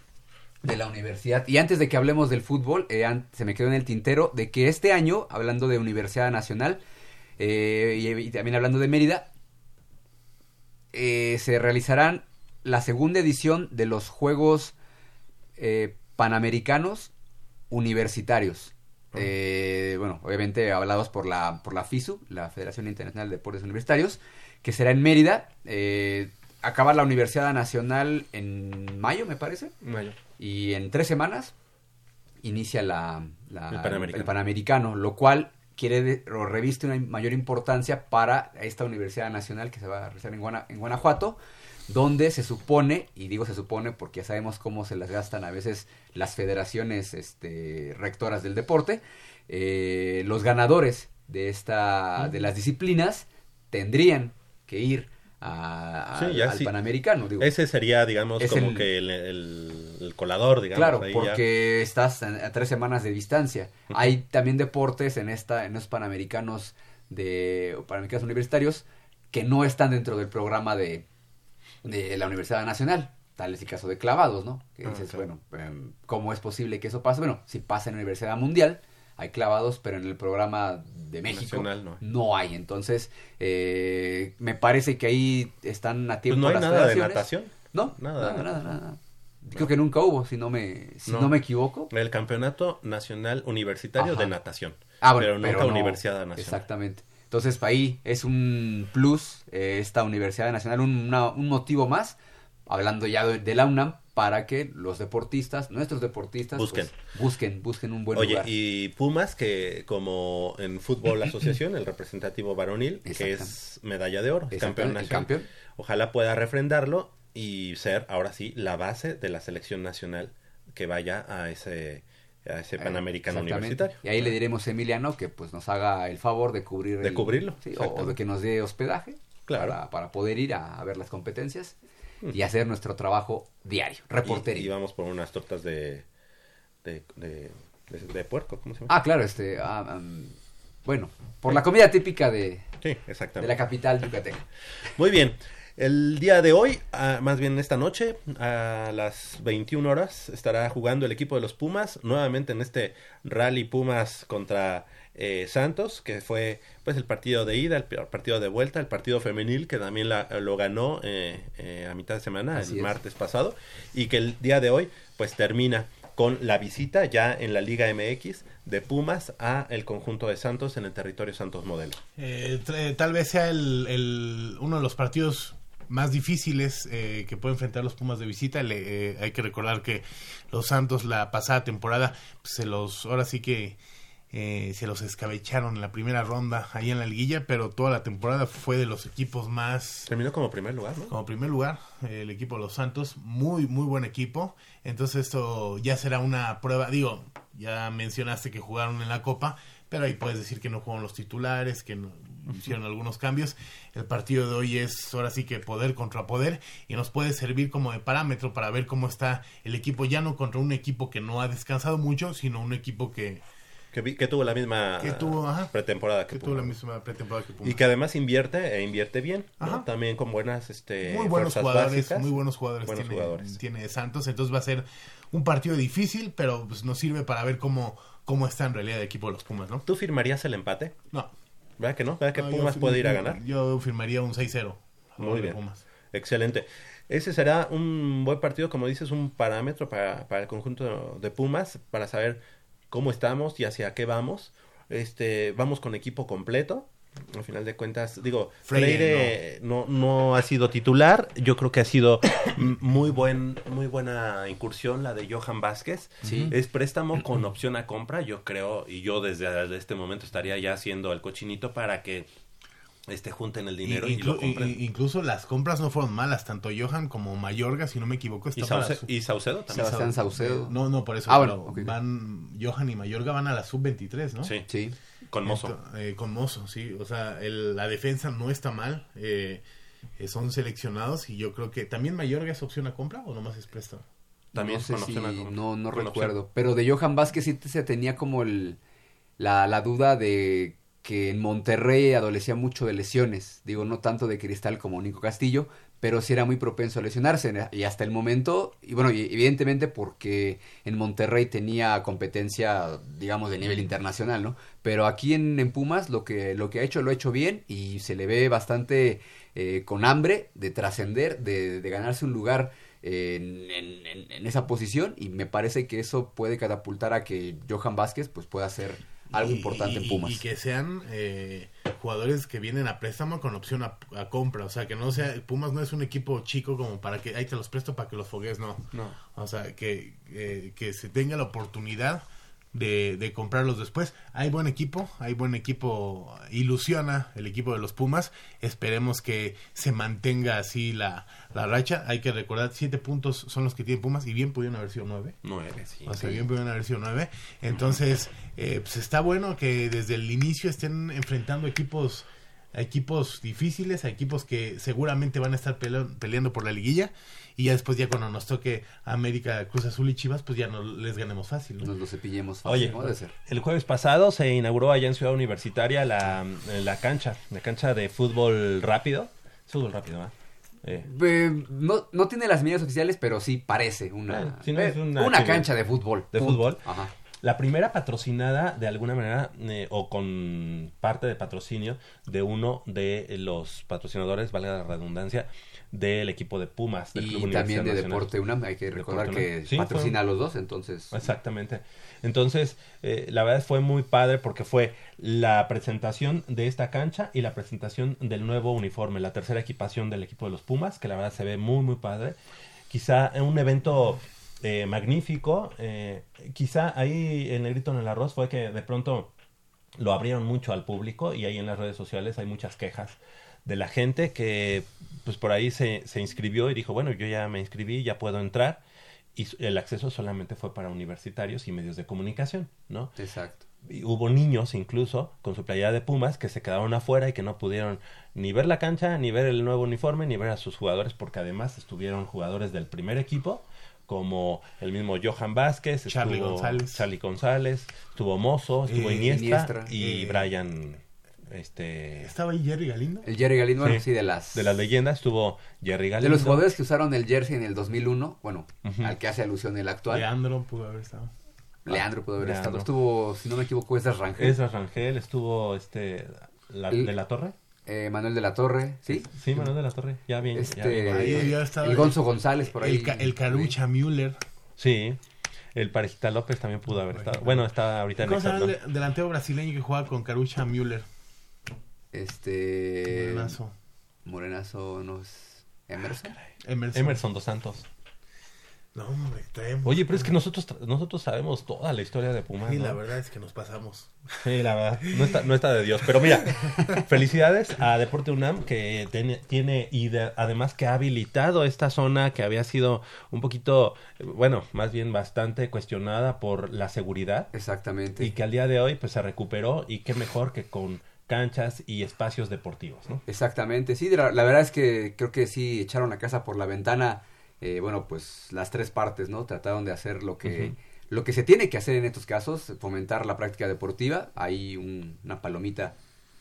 de la universidad. Y antes de que hablemos del fútbol, eh, se me quedó en el tintero de que este año, hablando de Universidad Nacional eh, y, y también hablando de Mérida, eh, se realizarán la segunda edición de los Juegos eh, Panamericanos Universitarios. Eh, bueno, obviamente hablados por la, por la FISU, la Federación Internacional de Deportes Universitarios, que será en Mérida. Acaba la Universidad Nacional en mayo, me parece. Mayo. Y en tres semanas inicia la, la- El Panamericano. el Panamericano, lo cual quiere o reviste una mayor importancia para esta Universidad Nacional que se va a realizar en, Guana- en Guanajuato, donde se supone, y digo se supone porque ya sabemos cómo se las gastan a veces las federaciones este, rectoras del deporte, eh, los ganadores de, esta, de las disciplinas tendrían que ir a- Sí, al- ya al sí. Panamericano. digo. Ese sería, digamos, Es como el- que el, el- el colador, digamos. Claro, ahí ya. porque estás a, a tres semanas de distancia. Hay también deportes en esta, en los panamericanos de panamericanos universitarios que no están dentro del programa de, de la Universidad Nacional. Tal es el caso de clavados, ¿no? Que Ah, dices, bueno, em, ¿cómo es posible que eso pase? Bueno, si pasa en la Universidad Mundial, hay clavados, pero en el programa de México Nacional no hay. hay. Entonces, eh, me parece que ahí están a tiempo Pues no hay las nada de natación. No, Nada, nada, nada, nada. Creo que nunca hubo, si no me, si no. me equivoco. El Campeonato Nacional Universitario Ajá. de Natación. Ah, bueno, pero nunca pero no. Universidad Nacional. Exactamente. Entonces, ahí es un plus eh, esta Universidad Nacional, un, una- un motivo más, hablando ya de, de la UNAM, para que los deportistas, nuestros deportistas, Busquen. pues, busquen, busquen un buen Oye, lugar. y Pumas, que como en fútbol asociación, el representativo varonil, que es medalla de oro, es campeón nacional. campeón. Ojalá pueda refrendarlo y ser, ahora sí, la base de la selección nacional que vaya a ese, a ese Panamericano Eh, Exactamente. Universitario. Y ahí le diremos a Emiliano que pues nos haga el favor de cubrir De el- cubrirlo, sí, o- de que nos dé hospedaje Claro. para, para poder ir a, a ver las competencias y hacer nuestro trabajo diario, reportería. Y, y vamos por unas tortas de, de, de de, de puerco, ¿cómo se llama? Ah, claro, este, ah, am, bueno, por la comida típica de, Sí, de exactamente. la capital yucateca. Muy bien. El día de hoy, ah, más bien esta noche, a las 21 horas, estará jugando el equipo de los Pumas, nuevamente en este rally Pumas contra eh, Santos, que fue pues el partido de ida, el partido de vuelta, el partido femenil, que también la- lo ganó eh, eh, a mitad de semana, Así el es. martes pasado, y que el día de hoy pues termina con la visita ya en la Liga MX de Pumas a el conjunto de Santos en el territorio Santos Modelo. Eh, tal vez sea el, el- uno de los partidos más difíciles eh, que puede enfrentar los Pumas de visita. Le- eh, hay que recordar que los Santos la pasada temporada pues, se los ahora sí que eh, se los escabecharon en la primera ronda ahí en la liguilla, pero toda la temporada fue de los equipos más Terminó como primer lugar, ¿no? como primer lugar, eh, el equipo de los Santos, muy, muy buen equipo. Entonces esto ya será una prueba, digo, ya mencionaste que jugaron en la Copa, pero ahí puedes decir que no jugaron los titulares, que no, hicieron algunos cambios. El partido de hoy es ahora sí que poder contra poder y nos puede servir como de parámetro para ver cómo está el equipo, ya no contra un equipo que no ha descansado mucho, sino un equipo que, Que, tuvo la misma Que tuvo, ajá. pretemporada que, que tuvo la Pumas. misma pretemporada que Pumas. Y que además invierte e invierte bien. También con buenas este, muy buenos jugadores, básicas. muy buenos jugadores, Buenos tiene, jugadores. tiene Santos, entonces va a ser un partido difícil, pero pues nos sirve para ver cómo, cómo está en realidad el equipo de los Pumas, ¿no? ¿Tú firmarías el empate? No. ¿Verdad que no? ¿Verdad que No, Pumas puede ir a ganar? Yo firmaría un 6-0. a favor Muy bien. Pumas. Excelente. Ese será un buen partido, como dices, un parámetro para, para el conjunto de Pumas, para saber cómo estamos y hacia qué vamos. Este, vamos con equipo completo. Al final de cuentas, digo, Freire, Freire, no. no ha sido titular. Yo creo que ha sido muy buen, muy buena incursión la de Johan Vázquez. Sí. Es préstamo con opción a compra, yo creo, y yo desde este momento estaría ya haciendo el cochinito para que este junten el dinero y, Inclu- lo compren. y- incluso las compras no fueron malas, tanto Johan como Mayorga, si no me equivoco. está Y para Sauce- su- y Saucedo también. Sebastián Saucedo. No, no, por eso. Ah, bueno, van Johan y Mayorga van a la sub-23, ¿no? Sí. Sí. Con Mozo. Eh, con Mozo, sí. O sea, el- la defensa no está mal. eh, eh, son seleccionados y yo creo que también Mayorga es opción a compra o nomás es préstamo. También no sé si- opción a compra. no, no recuerdo. Pero de Johan Vázquez sí se tenía como el, la, la duda de que en Monterrey adolecía mucho de lesiones. Digo, no tanto de Cristal como Nico Castillo, pero sí era muy propenso a lesionarse. Y hasta el momento, y bueno, y evidentemente porque en Monterrey tenía competencia, digamos, de nivel internacional, ¿no? Pero aquí en, en Pumas lo que, lo que ha hecho lo ha hecho bien y se le ve bastante eh, con hambre de trascender, de, de ganarse un lugar en, en- en- en esa posición y me parece que eso puede catapultar a que Johan Vázquez pues pueda ser algo Y- importante y- en Pumas. Y que sean eh, jugadores que vienen a préstamo con opción a, a compra. O sea, que no sea. Pumas no es un equipo chico como para que ahí te los presto para que los fogues, no. No. O sea, que, eh, que se tenga la oportunidad de, de comprarlos después. Hay buen equipo, hay buen equipo, ilusiona el equipo de los Pumas. Esperemos que se mantenga así la, la racha. Hay que recordar, siete puntos son los que tiene Pumas y bien pudieron haber sido nueve. Nueve, sí. O sea, bien pudieron haber sido nueve. Entonces, eh, pues está bueno que desde el inicio estén enfrentando equipos a equipos difíciles, a equipos que seguramente van a estar pelea- peleando por la liguilla. Y ya después, ya cuando nos toque América, Cruz Azul y Chivas, pues ya no les ganemos fácil. ¿no? Nos lo cepillemos fácil, Oye. Debe ser. el jueves pasado se inauguró allá en Ciudad Universitaria la, la cancha, la cancha de fútbol rápido. Es Fútbol rápido, ¿verdad? Eh, Eh, no, no tiene las medidas oficiales, pero sí parece una, no es eh, una cancha de fútbol. de Punto. fútbol. Ajá. La primera patrocinada de alguna manera eh, o con parte de patrocinio de uno de los patrocinadores, valga la redundancia, del equipo de Pumas. Del Y Club también de Nacional. Deporte UNAM, hay que recordar Deporte que. Sí, patrocina fue- a los dos, entonces... Exactamente. Entonces, eh, la verdad fue muy padre porque fue la presentación de esta cancha y la presentación del nuevo uniforme, la tercera equipación del equipo de los Pumas, que la verdad se ve muy, muy padre. Quizá en un evento eh, magnífico, eh, quizá ahí el grito en el arroz fue que de pronto lo abrieron mucho al público y ahí en las redes sociales hay muchas quejas de la gente que pues por ahí se, se inscribió y dijo, bueno, yo ya me inscribí, ya puedo entrar y el acceso solamente fue para universitarios y medios de comunicación, ¿no? Exacto. Y hubo niños incluso con su playera de Pumas que se quedaron afuera y que no pudieron ni ver la cancha, ni ver el nuevo uniforme, ni ver a sus jugadores porque además estuvieron jugadores del primer equipo como el mismo Johan Vázquez, Charlie estuvo González. Charlie González, estuvo Mozo, estuvo Eh, Iniesta, Iniestra. y Eh, Brian este ¿Estaba ahí Jerry Galindo? El Jerry Galindo, bueno, sí, de las... de las leyendas estuvo Jerry De Galindo. los jugadores que usaron el jersey en el 2001, bueno, Ujú. al que hace alusión el actual. Leandro pudo haber estado. Leandro pudo haber Leandro. estado. Estuvo, si no me equivoco, Esdras Rangel. Esdras Rangel, estuvo este la- El- de la Torre. Eh, Manuel de la Torre, ¿sí? Sí, Manuel de la Torre, ya bien. ya Este, bien. Ahí estado el Gonzo González por ahí. El, ca- el Carucha Müller. Sí, el Parejita López también pudo haber estado. Bueno, está ahorita en ¿Cómo se llama Hexatlón. el delantero brasileño que juega con Carucha Müller? Este... Morenazo. Morenazo, no es... Emerson. Emerson. Emerson dos Santos. No, hombre, traemos. Oye, pero es que nosotros tra- nosotros sabemos toda la historia de Pumas. Sí, ¿no? la verdad es que nos pasamos. Sí, la verdad. No está, no está de Dios. Pero mira, felicidades a Deporte UNAM que tiene, tiene y de- además que ha habilitado esta zona que había sido un poquito, bueno, más bien bastante cuestionada por la seguridad. Exactamente. Y que al día de hoy pues se recuperó y qué mejor que con canchas y espacios deportivos, ¿no? Exactamente, sí, la, la verdad es que creo que sí echaron la casa por la ventana, eh, bueno, pues las tres partes, ¿no? Trataron de hacer lo que, lo que se tiene que hacer en estos casos, fomentar la práctica deportiva, hay un- una palomita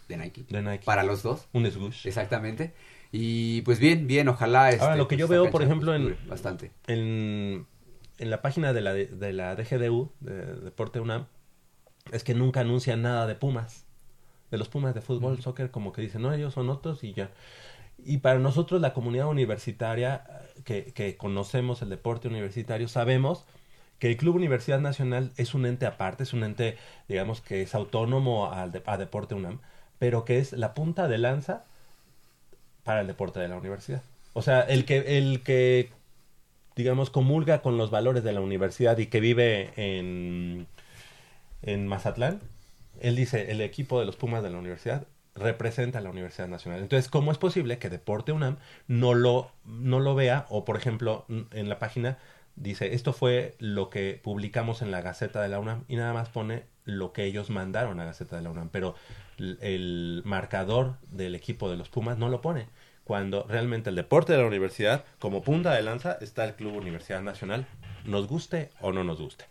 de Nike, De Nike. para los dos. Un sgush. Exactamente. Y pues bien, bien, ojalá. Ahora, este, lo que pues, yo veo, cancha, por ejemplo, en, Bastante. en, en la página de la, de, de la DGDU, de Deporte UNAM, es que nunca anuncian nada de Pumas. De los Pumas de fútbol, soccer, como que dicen, no, ellos son otros y ya. Y para nosotros, la comunidad universitaria que, que conocemos el deporte universitario, sabemos que el Club Universidad Nacional es un ente aparte, es un ente, digamos, que es autónomo al de- a Deporte UNAM, pero que es la punta de lanza para el deporte de la universidad. O sea, el que, el que digamos, comulga con los valores de la universidad y que vive en, en Mazatlán, él dice, el equipo de los Pumas de la universidad representa a la Universidad Nacional. Entonces, ¿cómo es posible que Deporte UNAM no lo, no lo vea? O, por ejemplo, en la página dice, esto fue lo que publicamos en la Gaceta de la UNAM y nada más pone lo que ellos mandaron a Gaceta de la UNAM, pero el marcador del equipo de los Pumas no lo pone. Cuando realmente el deporte de la universidad, como punta de lanza, está el Club Universidad Nacional, nos guste o no nos guste.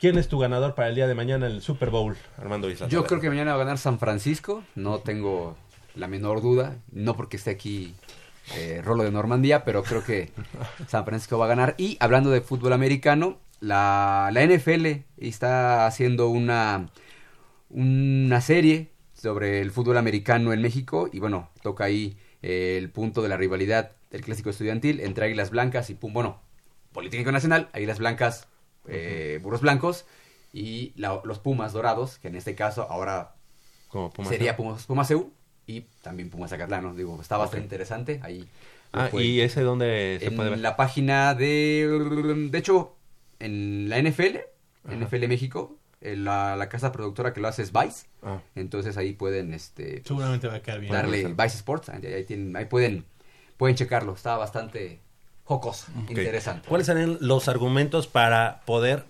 ¿Quién es tu ganador para el día de mañana en el Super Bowl, Armando Isla? Yo creo que mañana va a ganar San Francisco, no tengo la menor duda, no porque esté aquí eh, Rolo de Normandía, pero creo que San Francisco va a ganar. Y hablando de fútbol americano, la, la NFL está haciendo una, una serie sobre el fútbol americano en México y bueno, toca ahí eh, el punto de la rivalidad del clásico estudiantil entre Águilas Blancas y Pum, bueno, Politécnico Nacional, Águilas Blancas, eh, Burros Blancos y la- los Pumas Dorados, que en este caso ahora Como Pumas seríaEu. Pumas, Pumas EU y también Pumas Zacatlán, ¿no? Digo, está bastante interesante ahí. Ah, ¿y ese dónde se en puede ver? la página de... De hecho, en la NFL, Ajá. NFL México, en la, la casa productora que lo hace es Vice. Ah. Entonces ahí pueden este, Seguramente va a quedar bien. darle Vice Sports. Ahí, ahí tienen- ahí pueden, pueden checarlo. Está bastante jocoso, Ok. interesante. ¿Cuáles serían los argumentos para poder,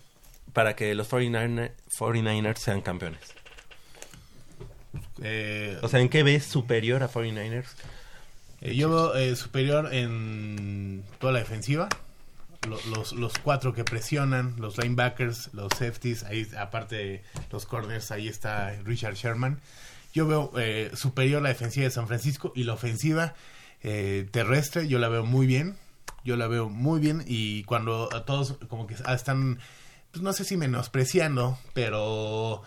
para que los 49ers, 49ers sean campeones? Eh, O sea, ¿en qué ves superior a 49ers? Eh, yo veo eh, superior en toda la defensiva. Lo- Los, los cuatro que presionan, los linebackers, los safeties, ahí aparte de los corners, ahí está Richard Sherman. Yo veo eh, superior la defensiva de San Francisco y la ofensiva eh, terrestre, yo la veo muy bien. Yo la veo muy bien y cuando a todos como que están, pues no sé si menospreciando, pero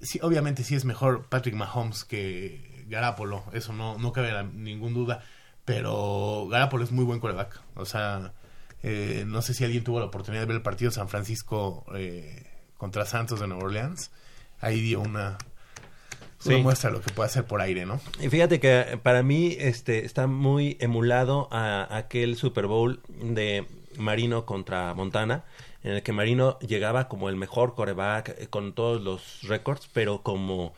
sí, obviamente sí es mejor Patrick Mahomes que Garapolo, eso no, no cabe ningún duda, pero Garapolo es muy buen coreback, o sea, eh, no sé si alguien tuvo la oportunidad de ver el partido San Francisco eh, contra Santos de Nueva Orleans, ahí dio una, una Sí. muestra lo que puede hacer por aire, ¿no? Y fíjate que para mí este está muy emulado a aquel Super Bowl de Marino contra Montana, en el que Marino llegaba como el mejor coreback eh, con todos los récords, pero como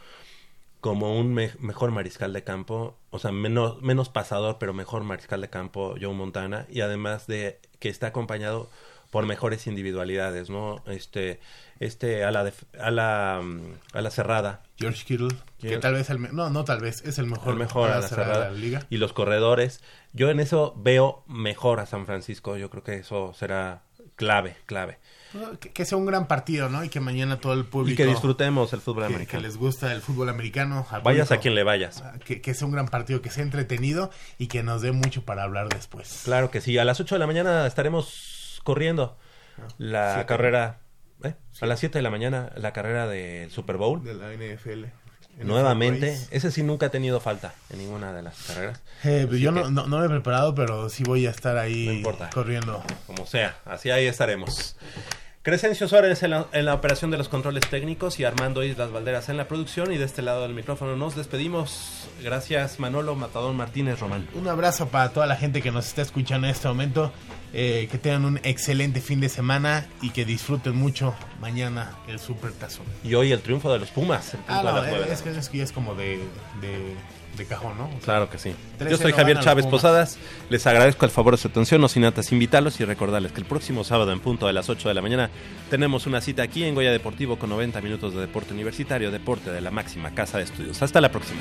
como un me- mejor mariscal de campo, o sea, menos, menos pasador, pero mejor mariscal de campo Joe Montana, y además de que está acompañado por mejores individualidades, ¿no? Este, este a la, def- a la, mm, a la cerrada. George Kittle, que tal vez, el no, no tal vez, es el mejor, el mejor a la cerrada cerrada de la liga. y los corredores. Yo en eso veo mejor a San Francisco. Yo creo que eso será Clave, clave. Que, que sea un gran partido, ¿no? Y que mañana todo el público... Y que disfrutemos el fútbol que- americano. Que les gusta el fútbol americano. al Vayas público, a quien le vayas. Que, que sea un gran partido, que sea entretenido y que nos dé mucho para hablar después. Claro que sí. A las 8 de la mañana estaremos corriendo la Siete. carrera. ¿Eh? A las 7 de la mañana la carrera del Super Bowl. De la NFL. Nuevamente. Ese sí nunca ha tenido falta en ninguna de las carreras. Eh, Así yo no, no, no me he preparado, pero sí voy a estar ahí No importa. corriendo. Como sea, así ahí estaremos. Crescencio Suárez en la, en la operación de los controles técnicos y Armando Islas Valderas en la producción. Y de este lado del micrófono nos despedimos. Gracias Manolo Matadón Martínez Román. Un abrazo para toda la gente que nos está escuchando en este momento. Eh, que tengan un excelente fin de semana y que disfruten mucho mañana el Super Tazón. Y hoy el triunfo de los Pumas. punto Ah, no, de la es, que, es que ya es como de, de, de cajón, ¿no? O sea, Claro que sí. 3-0 Yo soy Javier Chávez. Posadas. Les agradezco el favor de su atención. No sin antes invitarlos y recordarles que el próximo sábado en punto de las 8 de la mañana tenemos una cita aquí en Goya Deportivo con 90 minutos de deporte universitario, deporte de la máxima casa de estudios. Hasta la próxima.